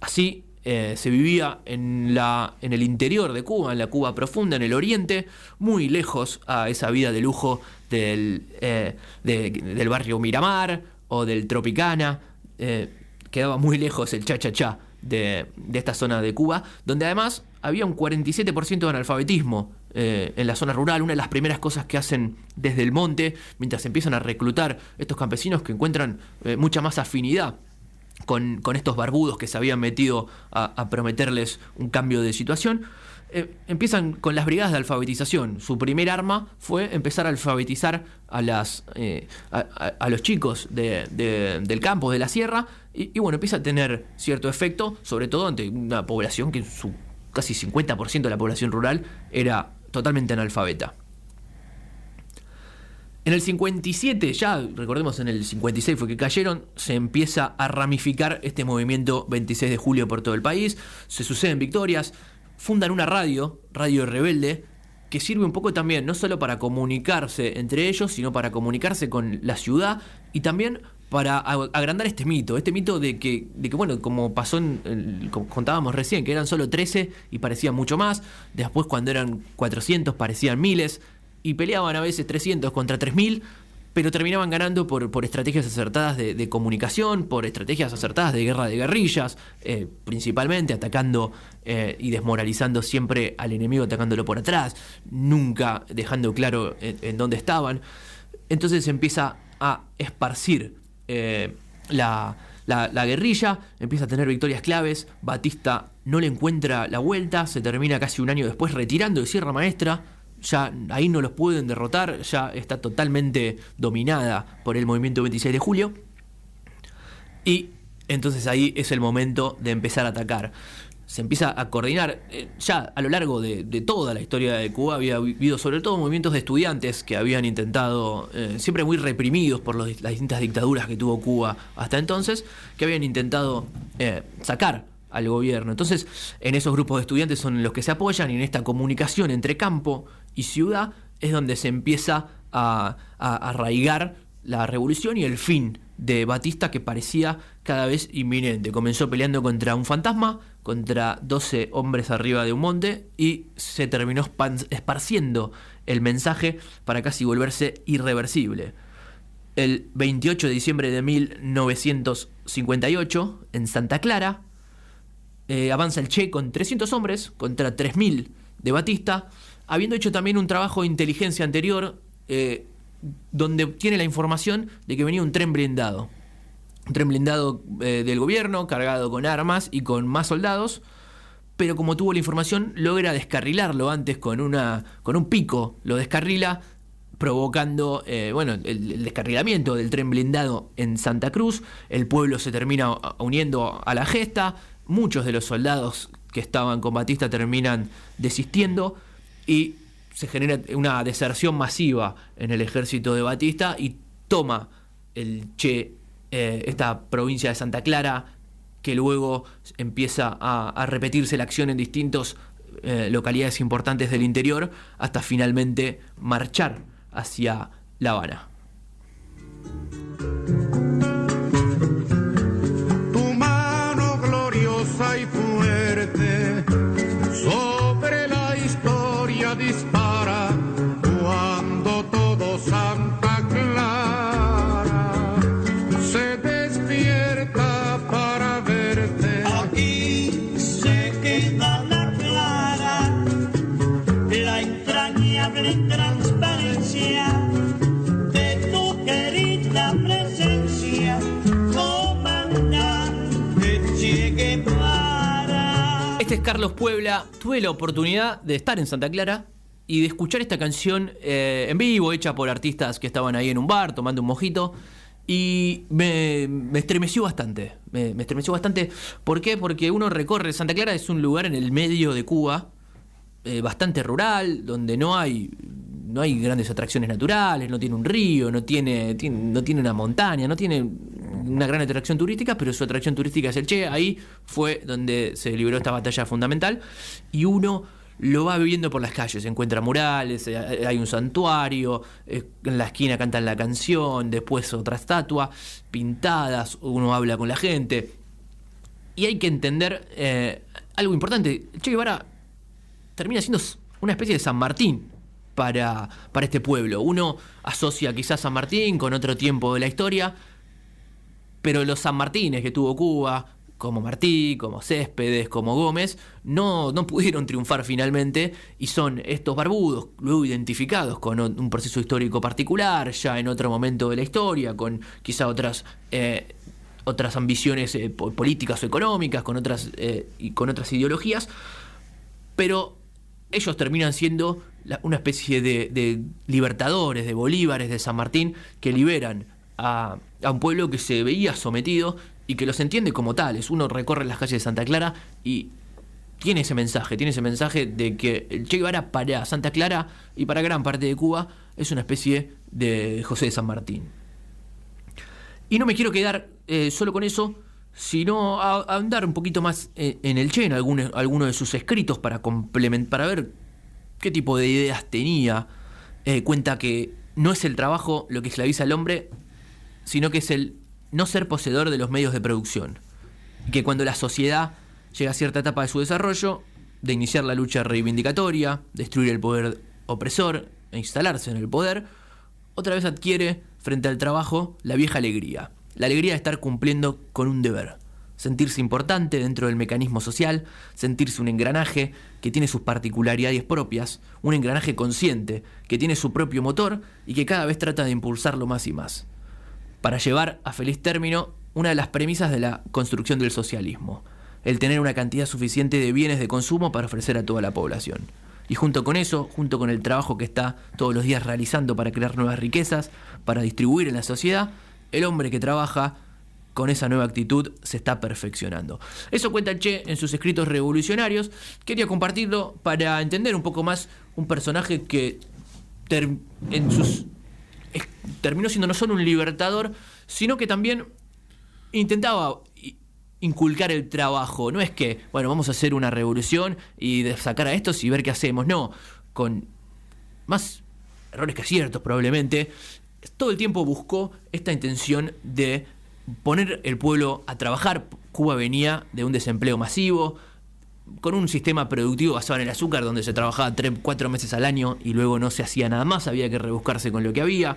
Así eh, se vivía en, la, en el interior de Cuba, en la Cuba profunda, en el oriente, muy lejos a esa vida de lujo del, eh, de- del barrio Miramar o del Tropicana. eh, quedaba muy lejos el cha-cha-cha de, de esta zona de Cuba, donde además había un 47% de analfabetismo en la zona rural. Una de las primeras cosas que hacen desde el monte, mientras empiezan a reclutar estos campesinos que encuentran mucha más afinidad con, estos barbudos que se habían metido a, prometerles un cambio de situación. eh, empiezan con las brigadas de alfabetización. Su primer arma fue empezar a alfabetizar a, eh, los chicos de- de- del campo, de la sierra, y, y bueno, empieza a tener cierto efecto, sobre todo ante una población que su casi 50% de la población rural era totalmente analfabeta. En el 57, ya recordemos en el 56 fue que cayeron, se empieza a ramificar este movimiento 26 de julio por todo el país, se suceden victorias, fundan una radio, Radio Rebelde, que sirve un poco también no solo para comunicarse entre ellos, sino para comunicarse con la ciudad y también para ag- agrandar este mito, este mito de que, de que bueno, como pasó en- como contábamos recién, que eran solo 13 y parecían mucho más, después cuando eran 400 parecían miles, y peleaban a veces 300 contra 3000, pero terminaban ganando por, por estrategias acertadas de, comunicación, por estrategias acertadas de guerra de guerrillas, eh, principalmente atacando eh, y desmoralizando siempre al enemigo, atacándolo por atrás, nunca dejando claro en, dónde estaban. Entonces se empieza a esparcir eh, la- la guerrilla, empieza a tener victorias claves, Batista no le encuentra la vuelta, se termina casi un año después retirando de Sierra Maestra, ya ahí no los pueden derrotar, ya está totalmente dominada por el movimiento 26 de julio. Y entonces ahí es el momento de empezar a atacar. Se empieza a coordinar. eh, ya a lo largo de, toda la historia de Cuba había habido sobre todo movimientos de estudiantes que habían intentado, eh, siempre muy reprimidos por las distintas dictaduras que tuvo Cuba hasta entonces, que habían intentado eh, sacar al gobierno. Entonces, en esos grupos de estudiantes son los que se apoyan y en esta comunicación entre campo y ciudad es donde se empieza a, a arraigar la revolución y el fin de Batista que parecía cada vez inminente. Comenzó peleando contra un fantasma, contra 12 hombres arriba de un monte y se terminó esparciendo el mensaje para casi volverse irreversible. El 28 de diciembre de 1958, en Santa Clara, eh, avanza el Che con 300 hombres contra 3.000 de Batista, habiendo hecho también un trabajo de inteligencia anterior eh, donde tiene la información de que venía un tren blindado. Un tren blindado eh, del gobierno, cargado con armas y con más soldados, pero como tuvo la información, logra descarrilarlo antes con, una, con un pico, lo descarrila, provocando eh, bueno, el, el descarrilamiento del tren blindado en Santa Cruz. El pueblo se termina uniendo a la gesta, muchos de los soldados que estaban con Batista terminan desistiendo y se genera una deserción masiva en el ejército de Batista y toma el Che eh, esta provincia de Santa Clara que luego empieza a, repetirse la acción en distintas eh, localidades importantes del interior hasta finalmente marchar hacia La Habana. Carlos Puebla. Tuve la oportunidad de estar en Santa Clara y de escuchar esta canción eh, en vivo, hecha por artistas que estaban ahí en un bar tomando un mojito. Y me, me estremeció bastante. Me, me estremeció bastante. ¿Por qué? Porque uno recorre. Santa Clara es un lugar en el medio de Cuba, eh, bastante rural, donde no hay no hay grandes atracciones naturales, no tiene un río, no tiene, no tiene una montaña, no tiene una gran atracción turística, pero su atracción turística es el Che. Ahí fue donde se libró esta batalla fundamental y uno lo va viviendo por las calles, encuentra murales, eh, hay un santuario, eh, en la esquina cantan la canción, después otra estatua, pintadas, uno habla con la gente. Y hay que entender eh, algo importante. Che Guevara termina siendo una especie de San Martín para, para este pueblo. Uno asocia quizás San Martín con otro tiempo de la historia, pero los San Martínez que tuvo Cuba, como Martí, como Céspedes, como Gómez, no, no pudieron triunfar finalmente y son estos barbudos, luego identificados con un proceso histórico particular, ya en otro momento de la historia, con quizá otras, eh, otras ambiciones eh, po- políticas o económicas, con otras, eh, y con otras ideologías, pero ellos terminan siendo una especie de, de libertadores, de bolívares de San Martín, que liberan a, un pueblo que se veía sometido y que los entiende como tales. Uno recorre las calles de Santa Clara y tiene ese mensaje, tiene ese mensaje de que el Che Guevara para Santa Clara y para gran parte de Cuba es una especie de José de San Martín. Y no me quiero quedar eh, solo con eso, sino a, andar un poquito más eh, en el Che, en alguno, alguno de sus escritos para complementar, para ver qué tipo de ideas tenía. Eh, cuenta que no es el trabajo lo que esclaviza al hombre, sino que es el no ser poseedor de los medios de producción. Y que cuando la sociedad llega a cierta etapa de su desarrollo, de iniciar la lucha reivindicatoria, destruir el poder opresor e instalarse en el poder, otra vez adquiere frente al trabajo la vieja alegría, la alegría de estar cumpliendo con un deber, sentirse importante dentro del mecanismo social, sentirse un engranaje que tiene sus particularidades propias, un engranaje consciente que tiene su propio motor y que cada vez trata de impulsarlo más y más, para llevar a feliz término una de las premisas de la construcción del socialismo, el tener una cantidad suficiente de bienes de consumo para ofrecer a toda la población. Y junto con eso, junto con el trabajo que está todos los días realizando para crear nuevas riquezas, para distribuir en la sociedad, el hombre que trabaja con esa nueva actitud se está perfeccionando. Eso cuenta Che en sus escritos revolucionarios. Quería compartirlo para entender un poco más un personaje que en sus terminó siendo no solo un libertador, sino que también intentaba inculcar el trabajo. No es que, bueno, vamos a hacer una revolución y sacar a estos y ver qué hacemos. No, con más errores que aciertos probablemente, todo el tiempo buscó esta intención de poner el pueblo a trabajar. Cuba venía de un desempleo masivo, con un sistema productivo basado en el azúcar, donde se trabajaba cuatro meses al año y luego no se hacía nada más, había que rebuscarse con lo que había.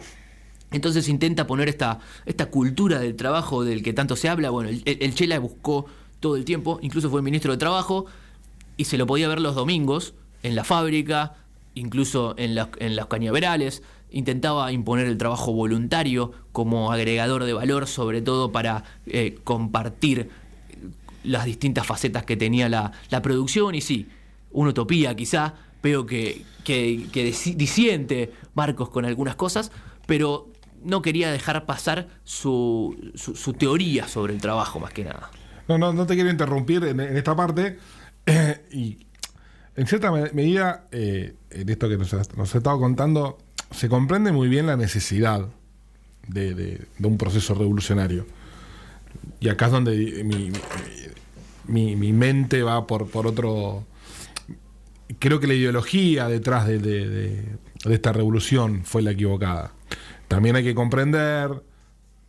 Entonces intenta poner esta, esta cultura del trabajo del que tanto se habla. Bueno, el, el Che la buscó todo el tiempo, incluso fue ministro de Trabajo y se lo podía ver los domingos en la fábrica, incluso en, las- en los cañaverales. Intentaba imponer el trabajo voluntario como agregador de valor, sobre todo para eh, compartir las distintas facetas que tenía la, producción. Y sí, una utopía quizá, veo que, que, que disi- disiente Marcos con algunas cosas, pero no quería dejar pasar su, su, teoría sobre el trabajo más que nada. No, no, no te quiero interrumpir en, esta parte. eh, y en cierta me- medida, eh, en esto que nos, has- nos ha estado contando, se comprende muy bien la necesidad de, un proceso revolucionario. Y acá es donde mi, mi- mente va por, otro. Creo que la ideología detrás de, de- esta revolución fue la equivocada. También hay que comprender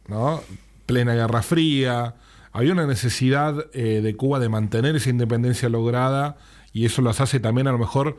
¿no? Plena Guerra Fría. Había una necesidad eh, de Cuba de mantener esa independencia lograda y eso los hace también a lo mejor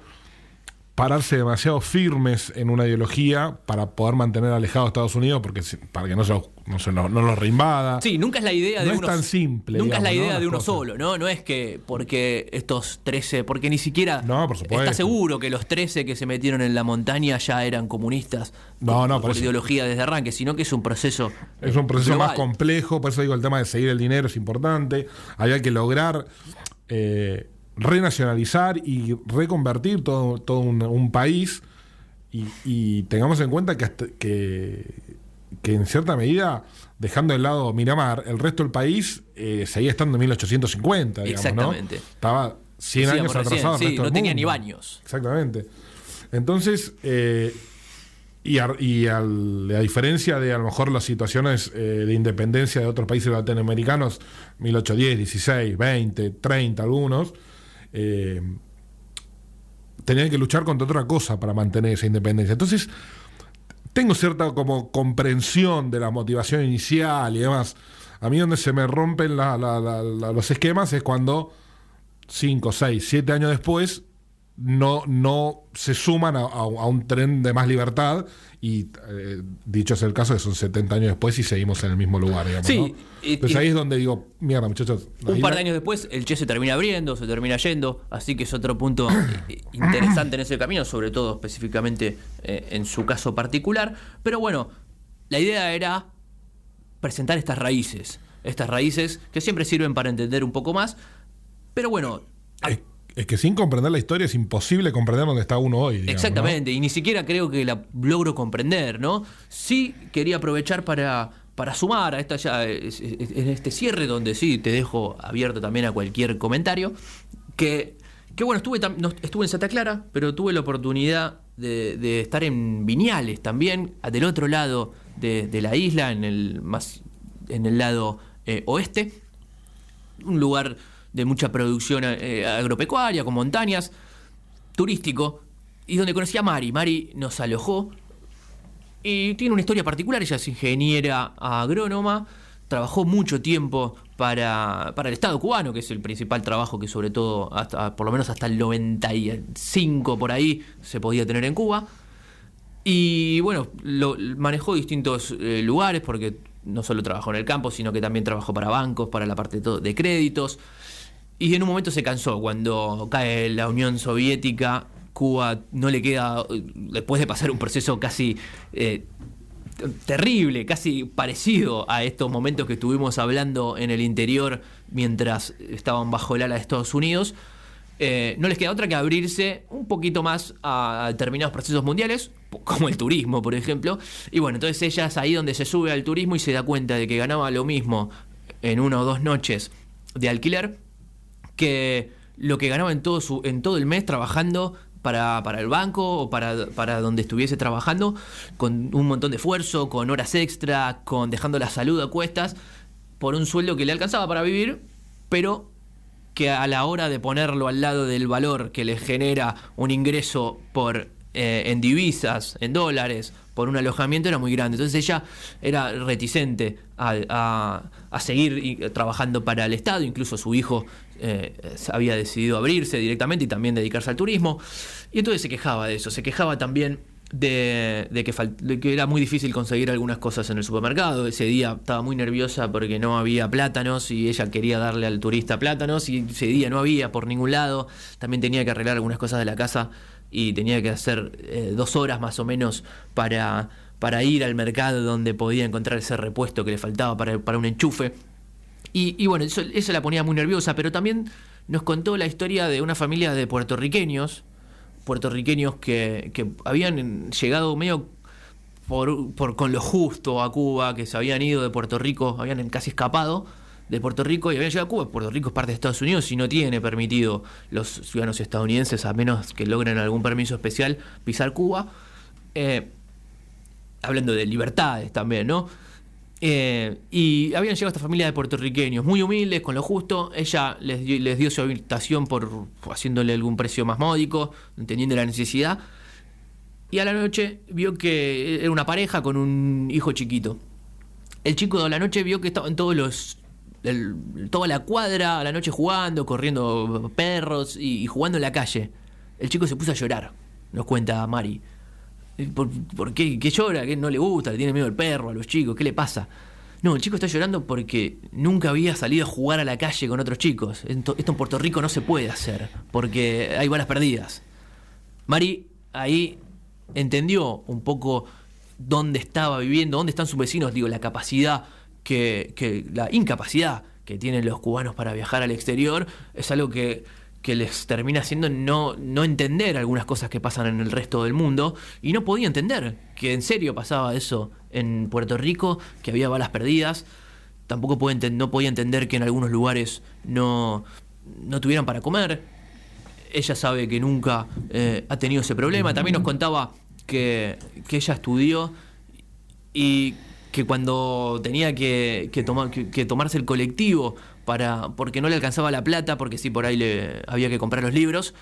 pararse demasiado firmes en una ideología para poder mantener alejados a Estados Unidos porque para que no se los, no se los- no los reinvada. Sí, nunca es la idea de No es uno tan simple, Nunca es la idea de uno cosas. solo, ¿no? No es que porque estos 13, porque ni siquiera No, por está seguro que los 13 que se metieron en la montaña ya eran comunistas No, por, no, por ideología desde arranque, sino que es un proceso Es un proceso global. más complejo, por eso digo el tema de seguir el dinero es importante. Había que lograr eh, renacionalizar y reconvertir todo, todo un, un país. Y, y tengamos en cuenta que, hasta- que, que en cierta medida, dejando de lado Miramar, el resto del país eh, seguía estando en 1850, digamos, ¿no? Exactamente. Estaba 100 Decíamos años atrasado. sí, resto no del tenía ni baños. Exactamente. Entonces, eh, Y, a, y al- a diferencia de a lo mejor las situaciones eh, de independencia de otros países latinoamericanos, 1810, 16, 20, 30 algunos, eh, tenían que luchar contra otra cosa para mantener esa independencia. Entonces, tengo cierta como comprensión de la motivación inicial y demás. A mí donde se me rompen los esquemas es cuando 5, 6, 7 años después no, no se suman a, a- a un tren de más libertad y eh, dicho es el caso que son 70 años después y seguimos en el mismo lugar, digamos. Sí, ¿no? y- Entonces y- ahí es donde digo, mierda muchachos. Un par de años después, el Che se termina abriendo, se termina yendo, así que es otro punto eh, interesante en ese camino, sobre todo específicamente eh, en su caso particular. Pero bueno, la idea era presentar estas raíces, estas raíces que siempre sirven para entender un poco más. Pero bueno, es que sin comprender la historia es imposible comprender dónde está uno hoy. Exactamente, y ni siquiera creo que la logro comprender, ¿no? Sí quería aprovechar para, para sumar a esta ya, en este cierre donde sí te dejo abierto también a cualquier comentario, que, que bueno, estuve, estuve en Santa Clara, pero tuve la oportunidad de, estar en Viñales también, del otro lado de, de la isla, en el, más, en el lado eh, oeste, un lugar de mucha producción eh, agropecuaria, con montañas, turístico, y donde conocí a Mari. Mari nos alojó y tiene una historia particular, ella es ingeniera agrónoma, trabajó mucho tiempo para, para el Estado cubano, que es el principal trabajo que sobre todo, hasta, por lo menos hasta el 95 por ahí, se podía tener en Cuba. Y bueno, lo, manejó distintos eh, lugares porque no solo trabajó en el campo, sino que también trabajó para bancos, para la parte de, créditos. Y en un momento se cansó. Cuando cae la Unión Soviética, Cuba no le queda, después de pasar un proceso casi eh, terrible, casi parecido a estos momentos que estuvimos hablando en el interior mientras estaban bajo el ala de Estados Unidos, eh, no les queda otra que abrirse un poquito más a determinados procesos mundiales, como el turismo, por ejemplo. Y bueno, entonces ella es ahí donde se sube al turismo y se da cuenta de que ganaba lo mismo en una o dos noches de alquiler que lo que ganaba en todo, su, en todo el mes trabajando para, para el banco o para, para donde estuviese trabajando, con un montón de esfuerzo, con horas extra, con dejando la salud a cuestas, por un sueldo que le alcanzaba para vivir, pero que a la hora de ponerlo al lado del valor que le genera un ingreso por eh, en divisas, en dólares, por un alojamiento era muy grande. Entonces ella era reticente a, a- seguir y- trabajando para el Estado, incluso su hijo eh, había decidido abrirse directamente y también dedicarse al turismo. Y entonces se quejaba de eso, se quejaba también de, que, de que era muy difícil conseguir algunas cosas en el supermercado. Ese día estaba muy nerviosa porque no había plátanos y ella quería darle al turista plátanos y ese día no había por ningún lado. También tenía que arreglar algunas cosas de la casa y tenía que hacer eh, dos horas más o menos para, para ir al mercado donde podía encontrar ese repuesto que le faltaba para, para un enchufe. Y, y bueno, eso, eso la ponía muy nerviosa, pero también nos contó la historia de una familia de puertorriqueños, puertorriqueños que, que habían llegado medio por, por- con lo justo a Cuba, que se habían ido de Puerto Rico, habían casi escapado de Puerto Rico y habían llegado a Cuba. Puerto Rico es parte de Estados Unidos y no tiene permitido los ciudadanos estadounidenses, a menos que logren algún permiso especial, pisar Cuba. Eh, hablando de libertades también, ¿no? Eh, y habían llegado esta familia de puertorriqueños, muy humildes, con lo justo. Ella les dio, su habitación por haciéndole algún precio más módico, entendiendo la necesidad. Y a la noche vio que era una pareja con un hijo chiquito. El chico de la noche vio que estaban todos los. Toda la cuadra a la noche jugando, corriendo perros y, jugando en la calle. El chico se puso a llorar, nos cuenta Mari. ¿Por, por qué, qué llora? ¿Qué no le gusta? ¿Le tiene miedo al perro, a los chicos? ¿Qué le pasa? No, el chico está llorando porque nunca había salido a jugar a la calle con otros chicos. Esto en Puerto Rico no se puede hacer porque hay balas perdidas. Mari ahí entendió un poco dónde estaba viviendo, dónde están sus vecinos, digo, la capacidad que, la incapacidad que tienen los cubanos para viajar al exterior es algo que, que les termina haciendo no, no entender algunas cosas que pasan en el resto del mundo y no podía entender que en serio pasaba eso en Puerto Rico, que había balas perdidas, tampoco puede no podía entender que en algunos lugares no, no tuvieran para comer, ella sabe que nunca eh, ha tenido ese problema. También nos contaba que, que ella estudió y que cuando tenía que, que que- tomarse el colectivo para porque no le alcanzaba la plata, porque sí, por ahí le había que comprar los libros,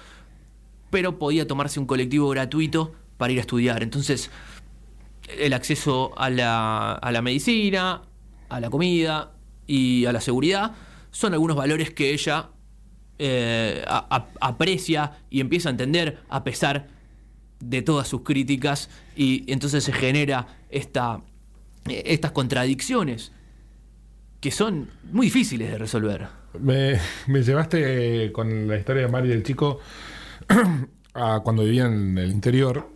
pero podía tomarse un colectivo gratuito para ir a estudiar. Entonces, el acceso a la, a la medicina, a la comida y a la seguridad son algunos valores que ella eh, aprecia y empieza a entender a pesar de todas sus críticas y entonces se genera esta, estas contradicciones que son muy difíciles de resolver. Me, llevaste eh, con la historia de Mari del chico a cuando vivía en el interior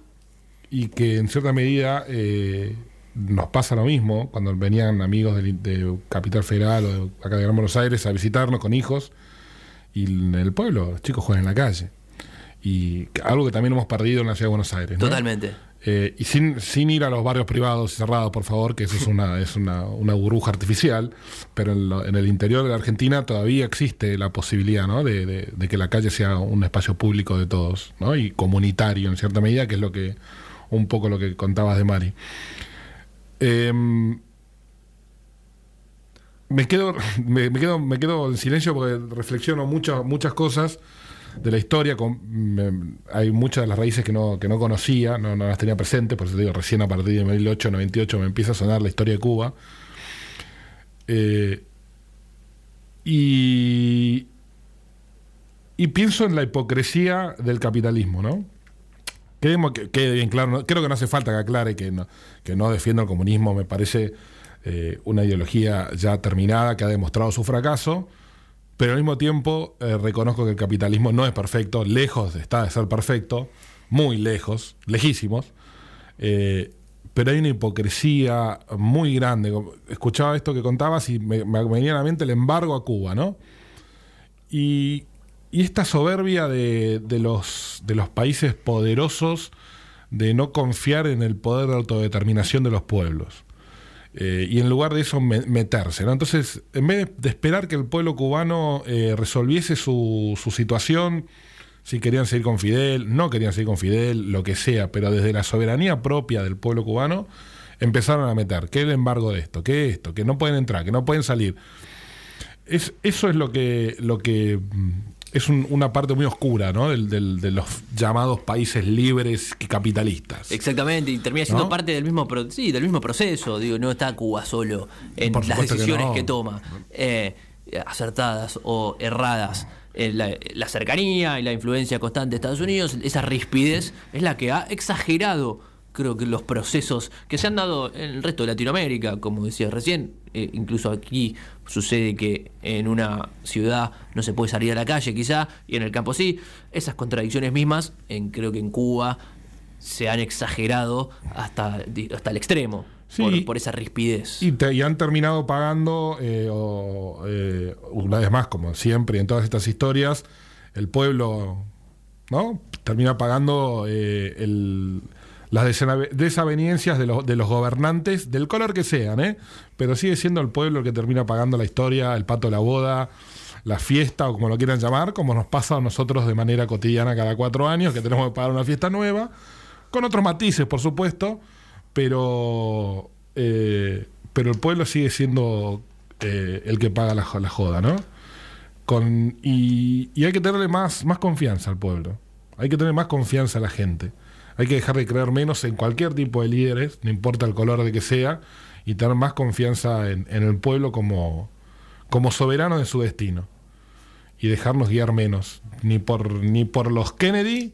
y que en cierta medida eh, nos pasa lo mismo cuando venían amigos del- de, Capital Federal o de acá de Gran Buenos Aires a visitarnos con hijos y en el pueblo los chicos juegan en la calle. Y algo que también hemos perdido en la ciudad de Buenos Aires. ¿no? Totalmente. Eh, y sin, sin ir a los barrios privados y cerrados, por favor, que eso es una, es una, una burbuja artificial, pero en, lo- en el interior de la Argentina todavía existe la posibilidad ¿no? de, de- de que la calle sea un espacio público de todos ¿no? y comunitario en cierta medida, que es lo que un poco lo que contabas de Mari. Em, me quedo, me, me quedo, me quedo en silencio porque reflexiono muchas, muchas cosas de la historia. con- hay muchas de las raíces que no, que no conocía, no, las tenía presentes, por eso te digo, recién a partir de 1898 me empieza a sonar la historia de Cuba. Eh, y, pienso en la hipocresía del capitalismo, ¿no? Que quede bien claro, creo que no hace falta que aclare que no, que no defiendo el comunismo, me parece eh, una ideología ya terminada que ha demostrado su fracaso, pero al mismo tiempo eh, reconozco que el capitalismo no es perfecto, lejos está de ser perfecto, muy lejos, lejísimos, eh, pero hay una hipocresía muy grande. Escuchaba esto que contabas y me, venía a la mente el embargo a Cuba, ¿no? Y, esta soberbia de los, de los países poderosos de no confiar en el poder de autodeterminación de los pueblos. Eh, y en lugar de eso me- meterse. ¿no? Entonces, en vez de, esperar que el pueblo cubano eh, resolviese su, su situación, si querían seguir con Fidel, no querían seguir con Fidel, lo que sea, pero desde la soberanía propia del pueblo cubano, empezaron a meter, que el embargo de esto, que esto, que no pueden entrar, que no pueden salir. Es, eso es lo que, lo que mm, es un- una parte muy oscura ¿no? del, del- de los llamados países libres y capitalistas. Exactamente, y termina siendo ¿No? parte del mismo, pro- sí, del mismo proceso. Digo, no está Cuba solo en las que decisiones no. que, toma, eh, acertadas o erradas. Eh, la, la cercanía y la influencia constante de Estados Unidos, esa rispidez, es la que ha exagerado, creo que los procesos que se han dado en el resto de Latinoamérica, como decía recién, eh, incluso aquí sucede que en una ciudad no se puede salir a la calle quizá, y en el campo sí, esas contradicciones mismas, en, creo que en Cuba se han exagerado hasta, hasta el extremo Sí. por, por esa rispidez. Y, te- y han terminado pagando, eh, o, eh, una vez más, como siempre en todas estas historias, el pueblo ¿no? termina pagando eh, el- las desavenencias de los, de los gobernantes, del color que sean, ¿eh? pero sigue siendo el pueblo el que termina pagando la historia, el pato de la boda, la fiesta o como lo quieran llamar, como nos pasa a nosotros de manera cotidiana cada cuatro años, que tenemos que pagar una fiesta nueva, con otros matices, por supuesto, pero, eh, pero el pueblo sigue siendo eh, el que paga la joda, ¿no? Con, y, y hay que tenerle más, más confianza al pueblo. Hay que tener más confianza a la gente. Hay que dejar de creer menos en cualquier tipo de líderes, no importa el color de que sea, y tener más confianza en, el pueblo como, como soberano de su destino. Y dejarnos guiar menos, ni por, ni por los Kennedy,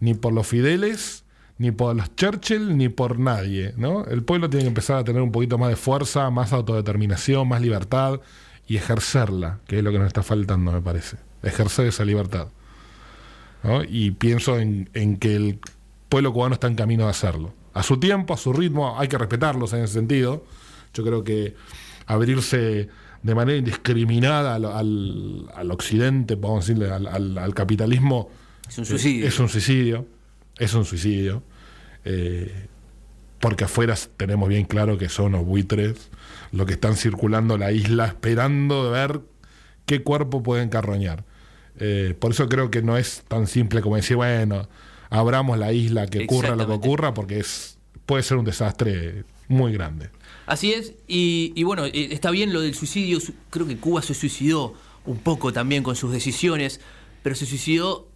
ni por los Fideles, ni por los Churchill, ni por nadie. ¿no? El pueblo tiene que empezar a tener un poquito más de fuerza, más autodeterminación, más libertad y ejercerla, que es lo que nos está faltando, me parece. Ejercer esa libertad. Y pienso en, en que el pueblo cubano está en camino de hacerlo. A su tiempo, a su ritmo, hay que respetarlos en ese sentido. Yo creo que abrirse de manera indiscriminada al, al- al occidente, podemos decirle, al, al- al capitalismo, Es un suicidio. es un suicidio. Es un suicidio. Eh, porque afuera tenemos bien claro que son los buitres los que están circulando la isla esperando de ver qué cuerpo pueden carroñar. Eh, por eso creo que no es tan simple como decir, bueno, abramos la isla, que ocurra lo que ocurra, porque es puede ser un desastre muy grande. Así es, y, y bueno, eh, está bien lo del suicidio, su- creo que Cuba se suicidó un poco también con sus decisiones, pero se suicidó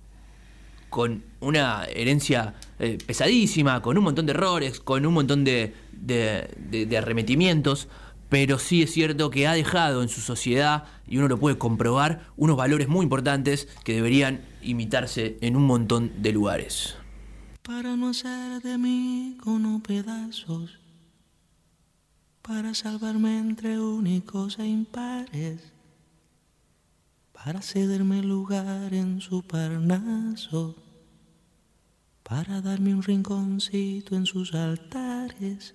con una herencia eh, pesadísima, con un montón de errores, con un montón de, de- de- de arremetimientos, pero sí es cierto que ha dejado en su sociedad, y uno lo puede comprobar, unos valores muy importantes que deberían imitarse en un montón de lugares. para no hacer de mí cono pedazos, para salvarme entre únicos e impares, para cederme lugar en su parnaso, para darme un rinconcito en sus altares.